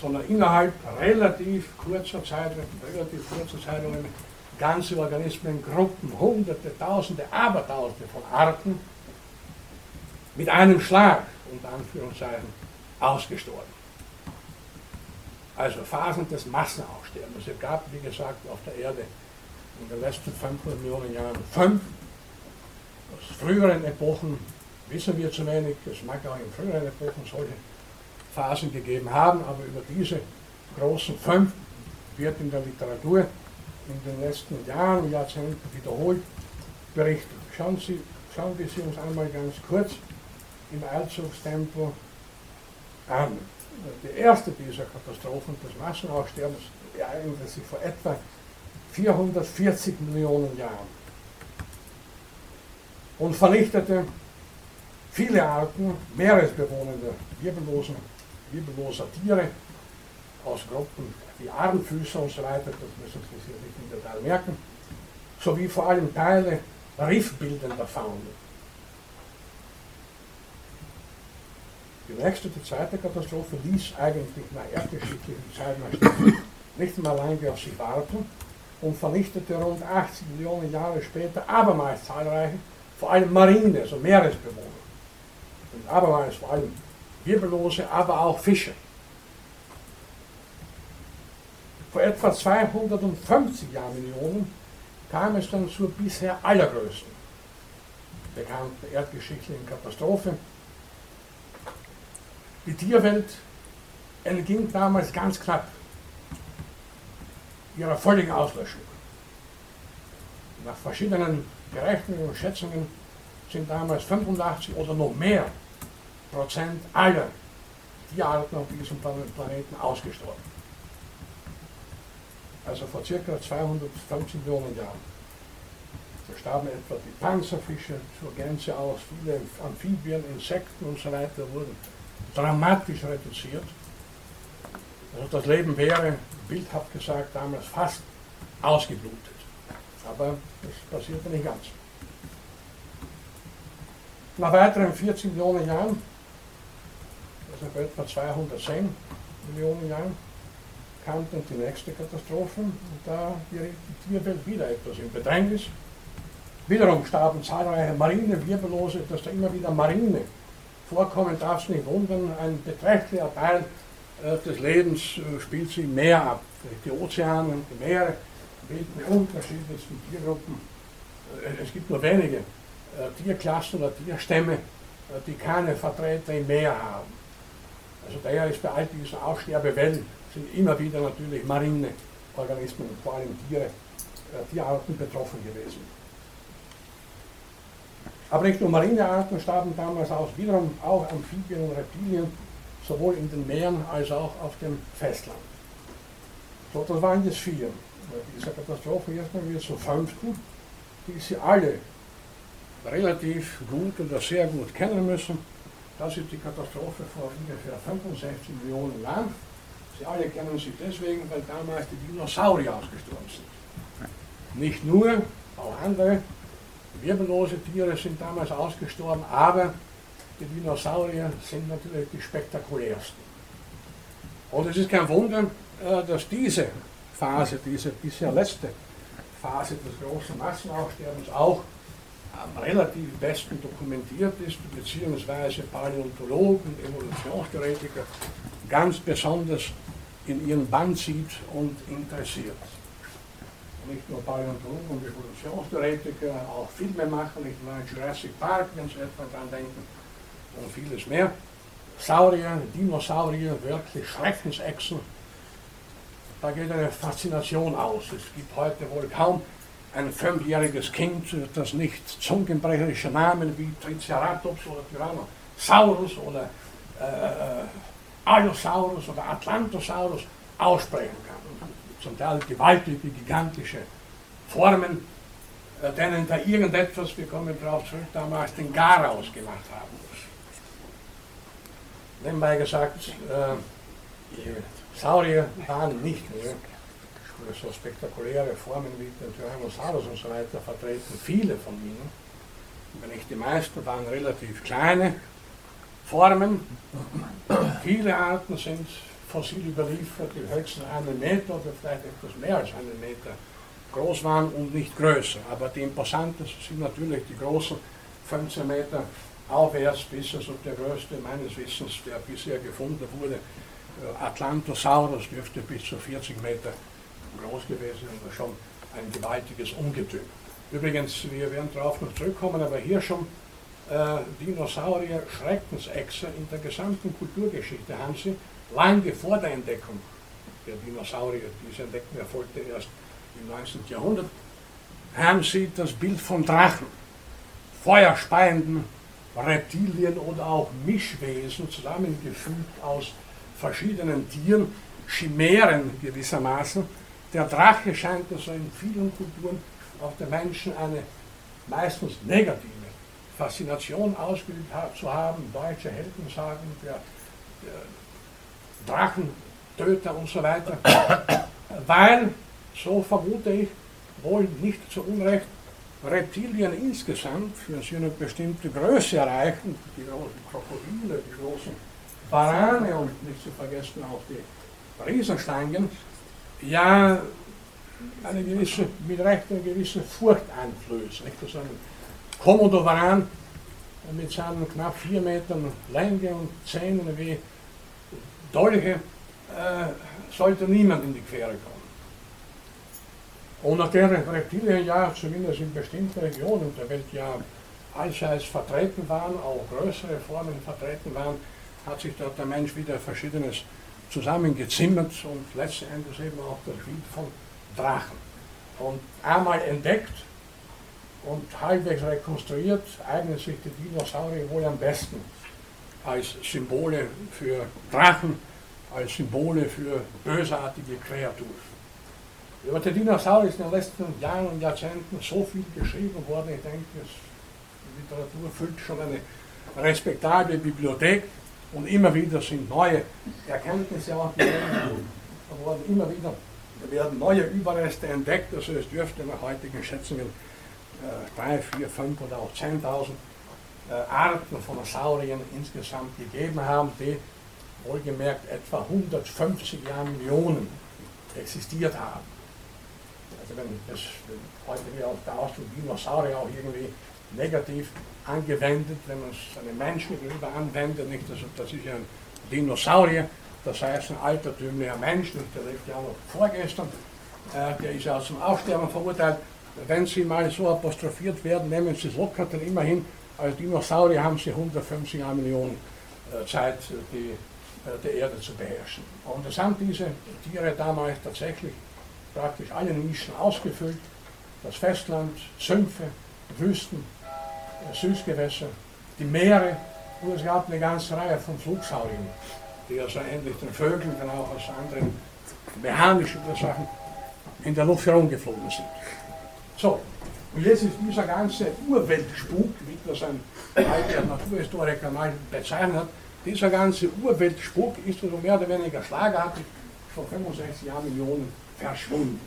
sondern innerhalb relativ kurzer Zeit, relativ kurzer Zeit ganze Organismen, Gruppen, Hunderte, Tausende, Abertausende von Arten mit einem Schlag, unter Anführungszeichen, ausgestorben. Also Phasen des Massenaussterbens. Es gab, wie gesagt, auf der Erde in den letzten 500 Millionen Jahren fünf. Aus früheren Epochen wissen wir zu wenig. Es mag auch in früheren Epochen solche Phasen gegeben haben, aber über diese großen fünf wird in der Literatur in den letzten Jahren und Jahrzehnten wiederholt berichtet. Schauen, Sie, schauen wir sie uns einmal ganz kurz im Eilzugstempo an. Die erste dieser Katastrophen des Massenaussterbens ereignete sich vor etwa 440 Millionen Jahren und vernichtete viele Arten meeresbewohnender, wirbelloser, wirbelloser Tiere aus Gruppen wie Armfüßer und so weiter, das müssen Sie sich nicht im Detail merken, sowie vor allem Teile riffbildender Fauna. Die nächste, die zweite Katastrophe ließ eigentlich nach erdgeschichtlichen Zeitmaßstäben nicht mal lange auf sich warten und vernichtete rund 80 Millionen Jahre später abermals zahlreiche, vor allem Marine, also Meeresbewohner. Und abermals vor allem Wirbellose, aber auch Fische. Vor etwa 250 Jahrmillionen kam es dann zur bisher allergrößten bekannten erdgeschichtlichen Katastrophe, die Tierwelt entging damals ganz knapp ihrer völligen Auslöschung. Nach verschiedenen Berechnungen und Schätzungen sind damals 85 oder noch mehr Prozent aller Tierarten auf diesem Planeten ausgestorben. Also vor circa 250 Millionen Jahren. Da starben etwa die Panzerfische zur Gänze aus, viele Amphibien, Insekten und so weiter wurden dramatisch reduziert. Also das Leben wäre, bildhaft gesagt, damals fast ausgeblutet. Aber das passierte nicht ganz. Nach weiteren 14 Millionen Jahren, also etwa 210 Millionen Jahren, kam dann die nächste Katastrophe und da geriet die Tierwelt wieder etwas in Bedrängnis. Wiederum starben zahlreiche marine Wirbellose, dass da immer wieder Marine vorkommen, darf es nicht wundern, ein beträchtlicher Teil äh, des Lebens äh, spielt sich im Meer ab. Die Ozeane und die Meere bilden die unterschiedlichsten Tiergruppen. Äh, es gibt nur wenige Tierklassen oder Tierstämme, die keine Vertreter im Meer haben. Also daher ist bei all diesen Aussterbewellen sind immer wieder natürlich marine Organismen, vor allem Tiere, Tierarten betroffen gewesen. Aber nicht nur Marinearten starben damals aus, wiederum auch Amphibien und Reptilien, sowohl in den Meeren als auch auf dem Festland. So, das waren jetzt vier. Diese Katastrophe erstmal wieder zu fünften, die Sie alle relativ gut oder sehr gut kennen müssen. Das ist die Katastrophe vor ungefähr 65 Millionen Jahren. Sie alle kennen sie deswegen, weil damals die Dinosaurier ausgestorben sind. Nicht nur, auch andere, Wirbellose Tiere sind damals ausgestorben, aber die Dinosaurier sind natürlich die spektakulärsten. Und es ist kein Wunder, äh, dass diese Phase, diese bisher letzte Phase des großen Massenaussterbens auch am relativ besten dokumentiert ist, beziehungsweise Paläontologen, Evolutionstheoretiker ganz besonders in ihren Bann zieht und interessiert nicht nur Paläontologen und Evolutionstheoretiker, auch Filmemacher, nicht nur Jurassic Park, wenn Sie etwa dran denken, und vieles mehr. Saurier, Dinosaurier, wirklich Schreckensechsen. Da geht eine Faszination aus. Es gibt heute wohl kaum ein fünfjähriges Kind, das nicht zungenbrecherische Namen wie Triceratops oder Tyrannosaurus oder äh, äh Allosaurus oder Atlantosaurus aussprechen kann. Zum Teil gewaltige, gigantische Formen, äh, denen da irgendetwas, wir kommen darauf zurück, damals den Garaus gemacht haben muss. Nebenbei gesagt, äh, die Saurier waren nicht nur so spektakuläre Formen wie den Tyrannosaurus und so weiter vertreten, viele von ihnen, wenn nicht die meisten, waren relativ kleine Formen. Viele Arten sind fossil überliefert, die höchstens einen Meter oder vielleicht etwas mehr als einen Meter groß waren und nicht größer. Aber die imposantesten sind natürlich die großen 15 Meter aufwärts bis also der größte meines Wissens, der bisher gefunden wurde, äh, Atlantosaurus dürfte bis zu 40 Meter groß gewesen und schon ein gewaltiges Ungetüm. Übrigens, wir werden darauf noch zurückkommen, aber hier schon äh, Dinosaurier Schreckensechse in der gesamten Kulturgeschichte haben sie lange vor der Entdeckung der Dinosaurier, diese Entdeckung erfolgte erst im 19. Jahrhundert, haben sie das Bild von Drachen, feuerspeienden Reptilien oder auch Mischwesen zusammengefügt aus verschiedenen Tieren, Chimären gewissermaßen. Der Drache scheint also in vielen Kulturen auf den Menschen eine meistens negative Faszination ausgeübt zu haben, deutsche Helden sagen, der, der Drachentöter und so weiter, weil, so vermute ich, wohl nicht zu Unrecht, Reptilien insgesamt, wenn sie eine bestimmte Größe erreichen, die großen Krokodile, die großen Barane und nicht zu vergessen auch die Riesenstangen, ja eine gewisse, mit Recht eine gewisse Furcht einflößen. Nicht? Ein Komodo Varan mit seinen knapp vier Metern Länge und Zähnen wie Dolche äh, sollte niemand in die Quere kommen. Und nachdem Reptilien ja zumindest in bestimmten Regionen der Welt ja allseits vertreten waren, auch größere Formen vertreten waren, hat sich dort der Mensch wieder Verschiedenes zusammengezimmert und letztendlich eben auch das Bild von Drachen. Und einmal entdeckt und halbwegs rekonstruiert, eignen sich die Dinosaurier wohl am besten als Symbole für Drachen, als Symbole für bösartige Kreaturen. Über die Dinosaurier ist in den letzten Jahren und Jahrzehnten so viel geschrieben worden. Ich denke, die Literatur füllt schon eine respektable Bibliothek und immer wieder sind neue Erkenntnisse auch gewonnen worden. Immer wieder werden neue Überreste entdeckt. Also es dürfte nach heutigen Schätzungen äh, drei, vier, fünf oder auch 10.000 äh, Arten von Sauriern insgesamt gegeben haben, die wohlgemerkt etwa 150 Jahre Millionen existiert haben. Also wenn das wenn heute wieder auch Ausdruck Dinosaurier auch irgendwie negativ angewendet, wenn man es einem Menschen gegenüber anwendet, nicht, also das ist ja ein Dinosaurier, das heißt ein altertümlicher Mensch, nicht, der lebt ja noch vorgestern, äh, der ist ja zum Aussterben verurteilt. Wenn Sie mal so apostrophiert werden, nehmen Sie es locker, denn immerhin als Dinosaurier haben Sie 150 Millionen äh, Zeit, die, äh, die Erde zu beherrschen. Und es haben diese Tiere damals tatsächlich praktisch alle Nischen ausgefüllt. Das Festland, Sümpfe, Wüsten, Süßgewässer, die Meere und es gab eine ganze Reihe von Flugsauriern, die also ähnlich den Vögeln, dann auch aus anderen mechanischen Ursachen in der Luft herumgeflogen sind. So, und jetzt ist dieser ganze Urweltspuk, wie das ein alter Naturhistoriker mal bezeichnet hat, dieser ganze Urweltspuk ist also mehr oder weniger schlagartig vor 65 Jahren Millionen verschwunden.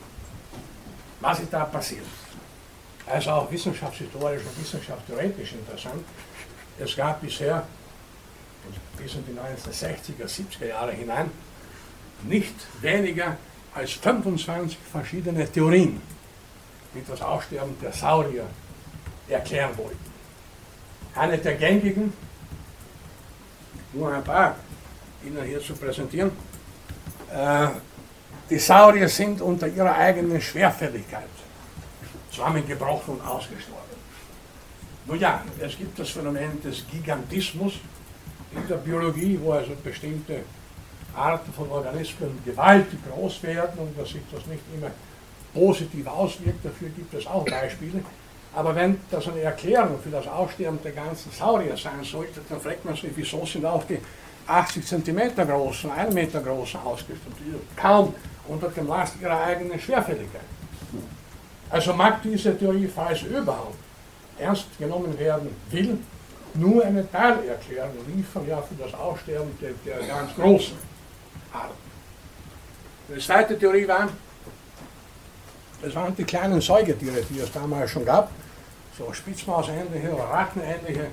Was ist da passiert? Also auch wissenschaftshistorisch und wissenschaftstheoretisch interessant. Es gab bisher, bis in die 1960er, 70er Jahre hinein, nicht weniger als 25 verschiedene Theorien, die das Aussterben der Saurier erklären wollten. Eine der gängigen, nur ein paar Ihnen hier zu präsentieren, äh, die Saurier sind unter ihrer eigenen Schwerfälligkeit zusammengebrochen und ausgestorben. Nun ja, es gibt das Phänomen des Gigantismus in der Biologie, wo also bestimmte Arten von Organismen gewaltig groß werden und dass sich das nicht immer positiv auswirkt, dafür gibt es auch Beispiele. Aber wenn das eine Erklärung für das Aussterben der ganzen Saurier sein sollte, dann fragt man sich, wieso sind auch die 80 cm großen, 1 Meter großen ausgestorben, kaum unter dem Last ihrer eigenen Schwerfälligkeit. Also mag diese Theorie, falls überhaupt ernst genommen werden will, nur eine Teilerklärung liefern ja für das Aussterben der, der ganz großen Arten. Die zweite Theorie war, es waren die kleinen Säugetiere, die es damals schon gab, so Spitzmausähnliche oder Rattenähnliche,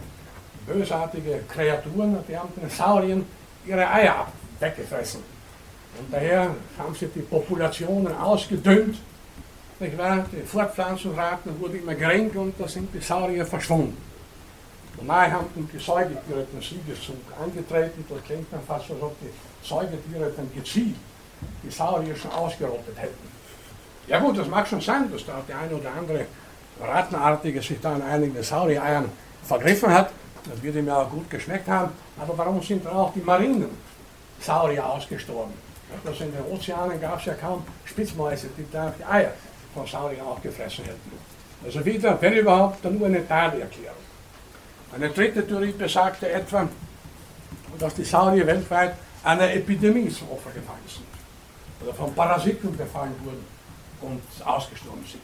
bösartige Kreaturen, die haben den Saurien ihre Eier weggefressen. Und daher haben sie die Populationen ausgedünnt. Nicht wahr? Die Fortpflanzungsraten wurden immer geringer und da sind die Saurier verschwunden. Und nahe haben die Säugetiere den Siegeszug angetreten. Das klingt dann fast, als ob die Säugetiere dann gezielt die Saurier schon ausgerottet hätten. Ja gut, das mag schon sein, dass da die eine oder andere Rattenartige sich da an einigen Saurier-Eiern vergriffen hat. Das wird ihm ja auch gut geschmeckt haben. Aber warum sind dann auch die marinen Saurier ausgestorben? Also in den Ozeanen gab es ja kaum Spitzmäuse, die da die Eier von Sauriern auch gefressen hätten. Also wieder, wenn überhaupt, dann nur eine Teilerklärung. Eine dritte Theorie besagte etwa, dass die Saurier weltweit einer Epidemie zum Opfer gefallen sind. Oder von Parasiten befallen wurden und ausgestorben sind.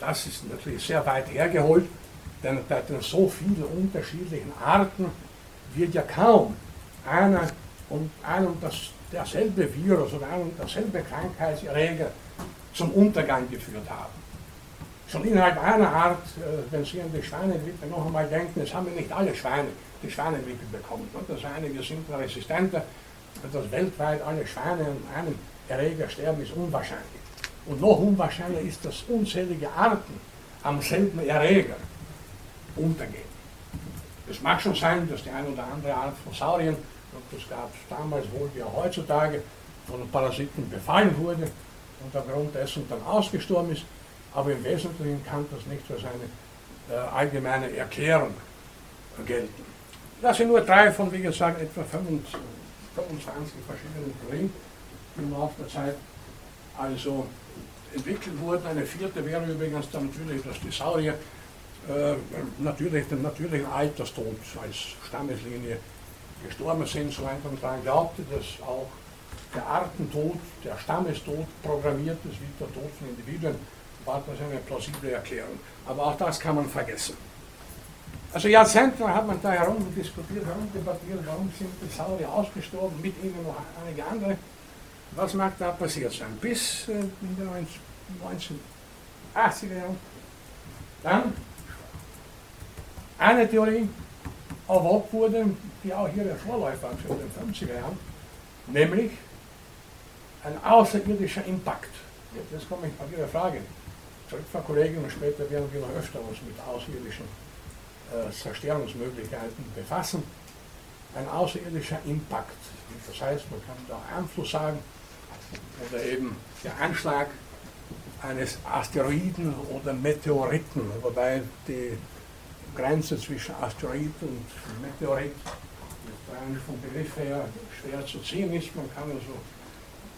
Das ist natürlich sehr weit hergeholt, denn bei den so vielen unterschiedlichen Arten wird ja kaum einer und ein und das, derselbe Virus oder ein und derselbe Krankheitserreger zum Untergang geführt haben. Schon innerhalb einer Art, äh, wenn Sie an die Schweinegrippe noch einmal denken, es haben ja nicht alle Schweine die Schweinegrippe bekommen. Das einige sind resistenter, dass weltweit alle Schweine an einem Erreger sterben, ist unwahrscheinlich. Und noch unwahrscheinlicher ist, dass unzählige Arten am selben Erreger untergehen. Es mag schon sein, dass die eine oder andere Art von Saurien, und das gab es damals wohl wie auch heutzutage, von Parasiten befallen wurde und aufgrund dessen dann ausgestorben ist, aber im Wesentlichen kann das nicht für seine äh, allgemeine Erklärung gelten. Das sind nur drei von, wie gesagt, etwa 25, 25 verschiedenen Theorien, die im Laufe der Zeit also entwickelt wurden. Eine vierte wäre übrigens dann natürlich, dass die Saurier äh, natürlich den natürlichen Alterstod als Stammeslinie gestorben sind, so man daran glaubte, dass auch der Artentod, der Stammestod programmiert ist, wie der Tod von Individuen, war das eine plausible Erklärung. Aber auch das kann man vergessen. Also Jahrzehnte hat man da herumdiskutiert, herumdebattiert, warum sind die Saurier ausgestorben, mit ihnen noch einige andere. Was mag da passiert sein? Bis äh, in den 1980er Jahren. Dann eine Theorie erwogt wurde, die auch hier der Vorläufer für den 50er Jahren, nämlich ein außerirdischer Impact. Jetzt komme ich bei Ihrer Frage zurück, Frau Kollegin, und später werden wir noch öfter uns mit außerirdischen äh, Zerstörungsmöglichkeiten befassen. Ein außerirdischer Impact. Das heißt, man kann da Einfluss sagen, oder eben der Anschlag eines Asteroiden oder Meteoriten, wobei die Grenze zwischen Asteroid und Meteorit eigentlich vom Begriff her schwer zu ziehen ist. Man kann also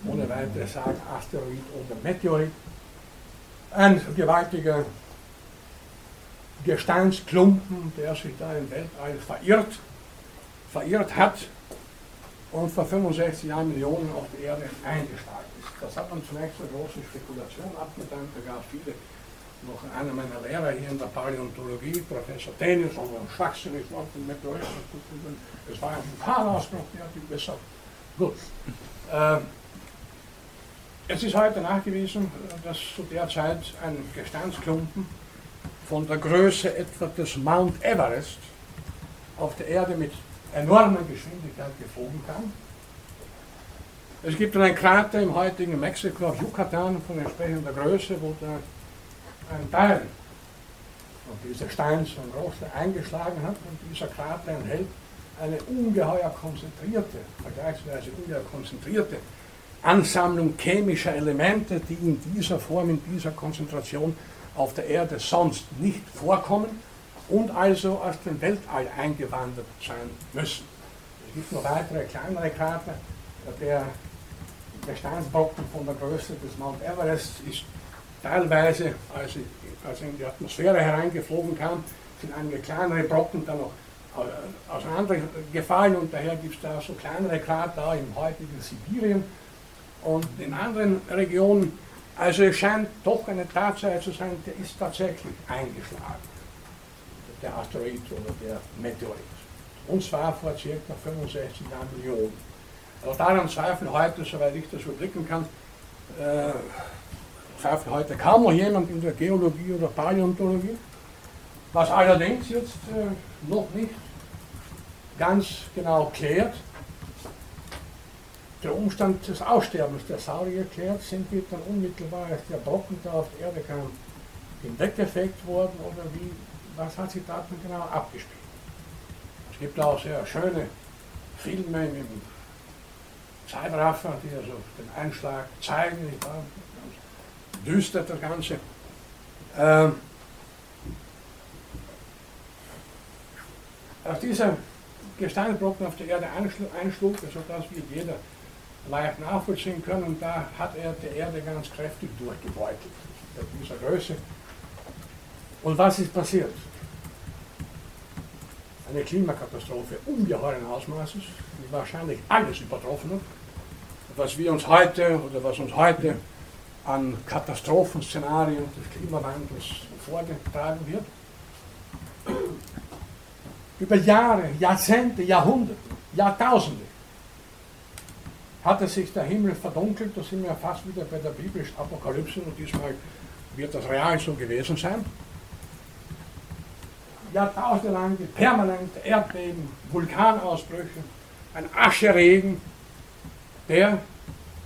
ohne weiteres sagen Asteroid oder Meteorit. Ein gewaltiger Gesteinsklumpen, der sich da im Weltall verirrt, verirrt hat und vor 65 Jahren Millionen auf die Erde eingeschlagen ist. Das hat man zunächst eine große Spekulation abgetan. Da gab es viele, noch einer meiner Lehrer hier in der Paläontologie, Professor Dennis, und ein schwachsinnig Wort von Meteoriten. Es war ein Vulkanausbruch, der hat die besser. Gut. Äh, es ist heute nachgewiesen, dass zu der Zeit ein Gesteinsklumpen von der Größe etwa des Mount Everest auf der Erde mit enormer Geschwindigkeit geflogen kam. Es gibt einen Krater im heutigen Mexiko auf Yucatan von entsprechender Größe, wo da ein Teil von dieser Steins von Große eingeschlagen hat und dieser Krater enthält eine ungeheuer konzentrierte, vergleichsweise ungeheuer konzentrierte Ansammlung chemischer Elemente, die in dieser Form, in dieser Konzentration auf der Erde sonst nicht vorkommen und also aus dem Weltall eingewandert sein müssen. Es gibt noch weitere kleinere Krater. Der Gesteinsbrocken von der Größe des Mount Everest ist teilweise, als sie, als sie in die Atmosphäre hereingeflogen kam, sind einige kleinere Brocken dann noch äh, auseinandergefallen und daher gibt es da so kleinere Krater im heutigen Sibirien und in anderen Regionen. Also es scheint doch eine Tatsache zu sein, der ist tatsächlich eingeschlagen, der Asteroid oder der Meteorit. Und zwar vor ca. 65 Millionen. Also daran zweifeln heute, soweit ich das überblicken kann, äh, zweifelt heute kaum noch jemand in der Geologie oder Paläontologie. Was allerdings jetzt äh, noch nicht ganz genau klärt, der Umstand des Aussterbens der Saurier klärt, sind die dann unmittelbar, als der Brocken da auf die Erde kam, hinweggefegt worden oder wie, was hat sich da genau abgespielt? Es gibt auch sehr schöne Filme im Zeitraffer, die also den Einschlag zeigen, nicht wahr? ganz düster das Ganze. Ähm, als dieser Gesteinsbrocken auf der Erde einschlug, also das wird jeder leicht nachvollziehen können, da hat er die Erde ganz kräftig durchgebeutelt, bei dieser Größe. Und was ist passiert? Eine Klimakatastrophe ungeheuren Ausmaßes, die wahrscheinlich alles übertroffen hat, was wir uns heute oder was uns heute an Katastrophenszenarien des Klimawandels vorgetragen wird. Über Jahre, Jahrzehnte, Jahrhunderte, Jahrtausende hatte sich der Himmel verdunkelt, da sind wir fast wieder bei der biblischen Apokalypse und diesmal wird das real so gewesen sein. Jahrtausende lang permanente Erdbeben, Vulkanausbrüche, ein Ascheregen, der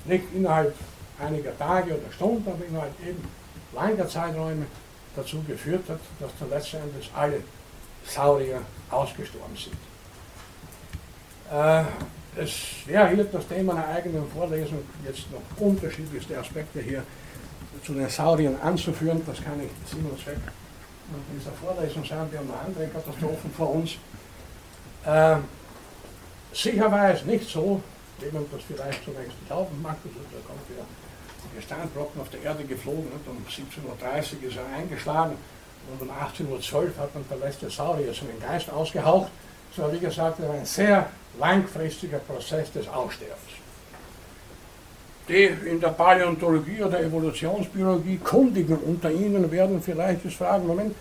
nicht innerhalb einiger Tage oder Stunden, aber innerhalb eben langer Zeiträume dazu geführt hat, dass dann letztendlich alle Saurier ausgestorben sind. Äh, es wäre hier das Thema einer eigenen Vorlesung, jetzt noch unterschiedlichste Aspekte hier zu den Sauriern anzuführen. Das kann ich Sinn und Zweck dieser Vorlesung sein. Wir haben noch andere Katastrophen vor uns. Äh, sicher war es nicht so, wie man das vielleicht zunächst glauben mag. Also, da kommt der Gesteinsbrocken auf der Erde geflogen und um 17.30 Uhr ist er eingeschlagen und um 18.12 Uhr hat man der letzte Saurier seinen Geist ausgehaucht. So wie gesagt, das ein sehr langfristiger Prozess des Aussterbens. Die in der Paläontologie oder Evolutionsbiologie Kundigen unter Ihnen werden vielleicht jetzt fragen, Moment,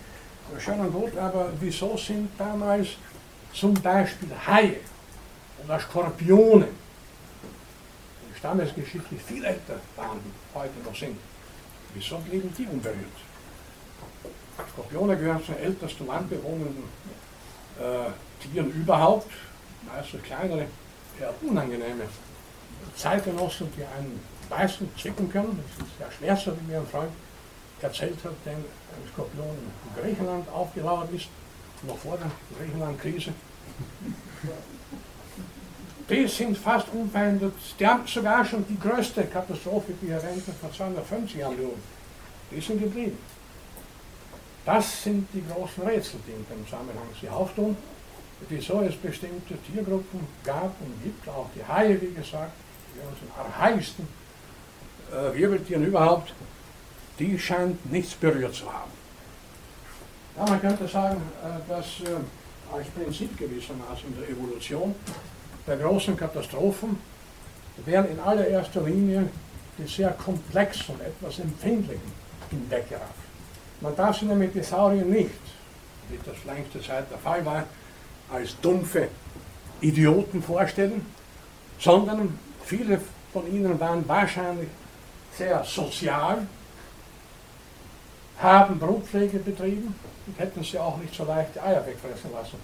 schön und gut, aber wieso sind damals zum Beispiel Haie oder Skorpione stammesgeschichtlich viel älter waren, heute noch sind. Wieso blieben die unberührt? Skorpione gehören zu den ältesten landbewohnenden äh, Tieren überhaupt, meistens kleinere, eher unangenehme Zeitgenossen, die einen beißen, zwicken können. Das ist ja schwerster, wie mir ein Freund erzählt hat, der ein Skorpion in Griechenland aufgelauert ist, noch vor der Griechenland-Krise. Die sind fast unverändert. Die haben sogar schon die größte Katastrophe, die erwähnte, vor 250 Jahren. Die sind geblieben. Das sind die großen Rätsel, die in dem Zusammenhang sich auftun, wieso es bestimmte Tiergruppen gab und gibt, auch die Haie, wie gesagt, die unseren archaischsten äh, Wirbeltieren überhaupt, die scheint nichts berührt zu haben. Ja, man könnte sagen, äh, dass äh, als Prinzip gewissermaßen in der Evolution der großen Katastrophen werden in allererster Linie die sehr komplexen, etwas empfindlichen hinweggerafft. Man darf sich nämlich die Saurier nicht, wie das längste Zeit der Fall war, als dumpfe Idioten vorstellen, sondern viele von ihnen waren wahrscheinlich sehr sozial, haben Brutpflege betrieben und hätten sie auch nicht so leicht die Eier wegfressen lassen,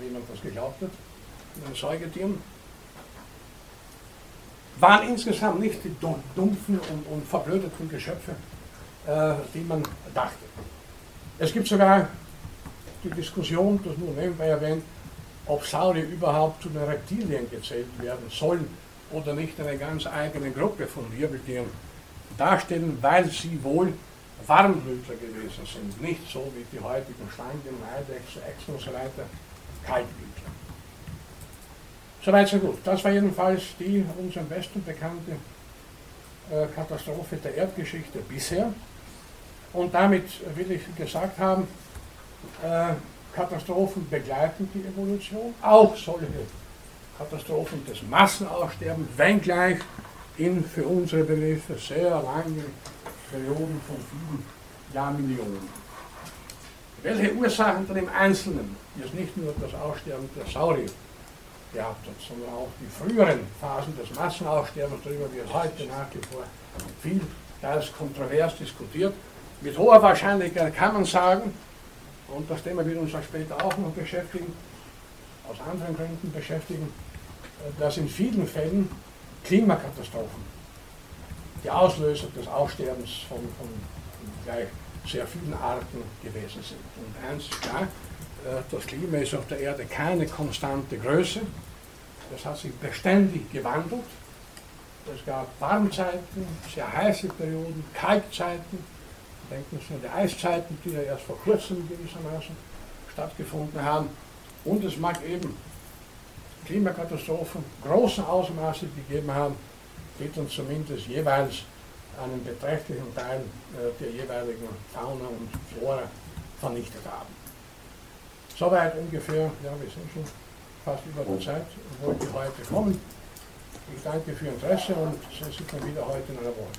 wie man das geglaubt hat den Säugetieren, waren insgesamt nicht die dumpfen und, und verblödeten Geschöpfe, äh, die man dachte. Es gibt sogar die Diskussion, das nur nebenbei erwähnt, ob Saurier überhaupt zu den Reptilien gezählt werden sollen oder nicht eine ganz eigene Gruppe von Wirbeltieren darstellen, weil sie wohl Warmblütler gewesen sind, nicht so wie die heutigen Schlangen, Eidechse, Echsen und so weiter, Kaltblütler. Soweit so gut. Das war jedenfalls die uns am besten bekannte äh, Katastrophe der Erdgeschichte bisher. Und damit will ich gesagt haben, Katastrophen begleiten die Evolution, auch solche Katastrophen des Massenaussterbens, wenngleich in für unsere Begriffe sehr langen Perioden von vielen Jahrmillionen. Welche Ursachen dann im Einzelnen jetzt nicht nur das Aussterben der Saurier gehabt hat, sondern auch die früheren Phasen des Massenaussterbens, darüber wird heute nach wie vor viel, teils kontrovers diskutiert. Mit hoher Wahrscheinlichkeit kann man sagen, und das Thema wird uns auch später auch noch beschäftigen, aus anderen Gründen beschäftigen, äh, dass in vielen Fällen Klimakatastrophen die Auslöser des Aussterbens von, von gleich sehr vielen Arten gewesen sind. Und eins ist klar, äh, das Klima ist auf der Erde keine konstante Größe. Es hat sich beständig gewandelt. Es gab Warmzeiten, sehr heiße Perioden, Kaltzeiten. Denken Sie an die Eiszeiten, die ja erst vor kurzem gewissermaßen stattgefunden haben. Und es mag eben Klimakatastrophen großen Ausmaße gegeben haben, die dann zumindest jeweils einen beträchtlichen Teil äh, der jeweiligen Fauna und Flora vernichtet haben. Soweit ungefähr, ja, wir sind schon fast über der Zeit, wo ich heute kommen. Ich danke für Ihr Interesse und sehe Sie dann wieder heute in einer Woche.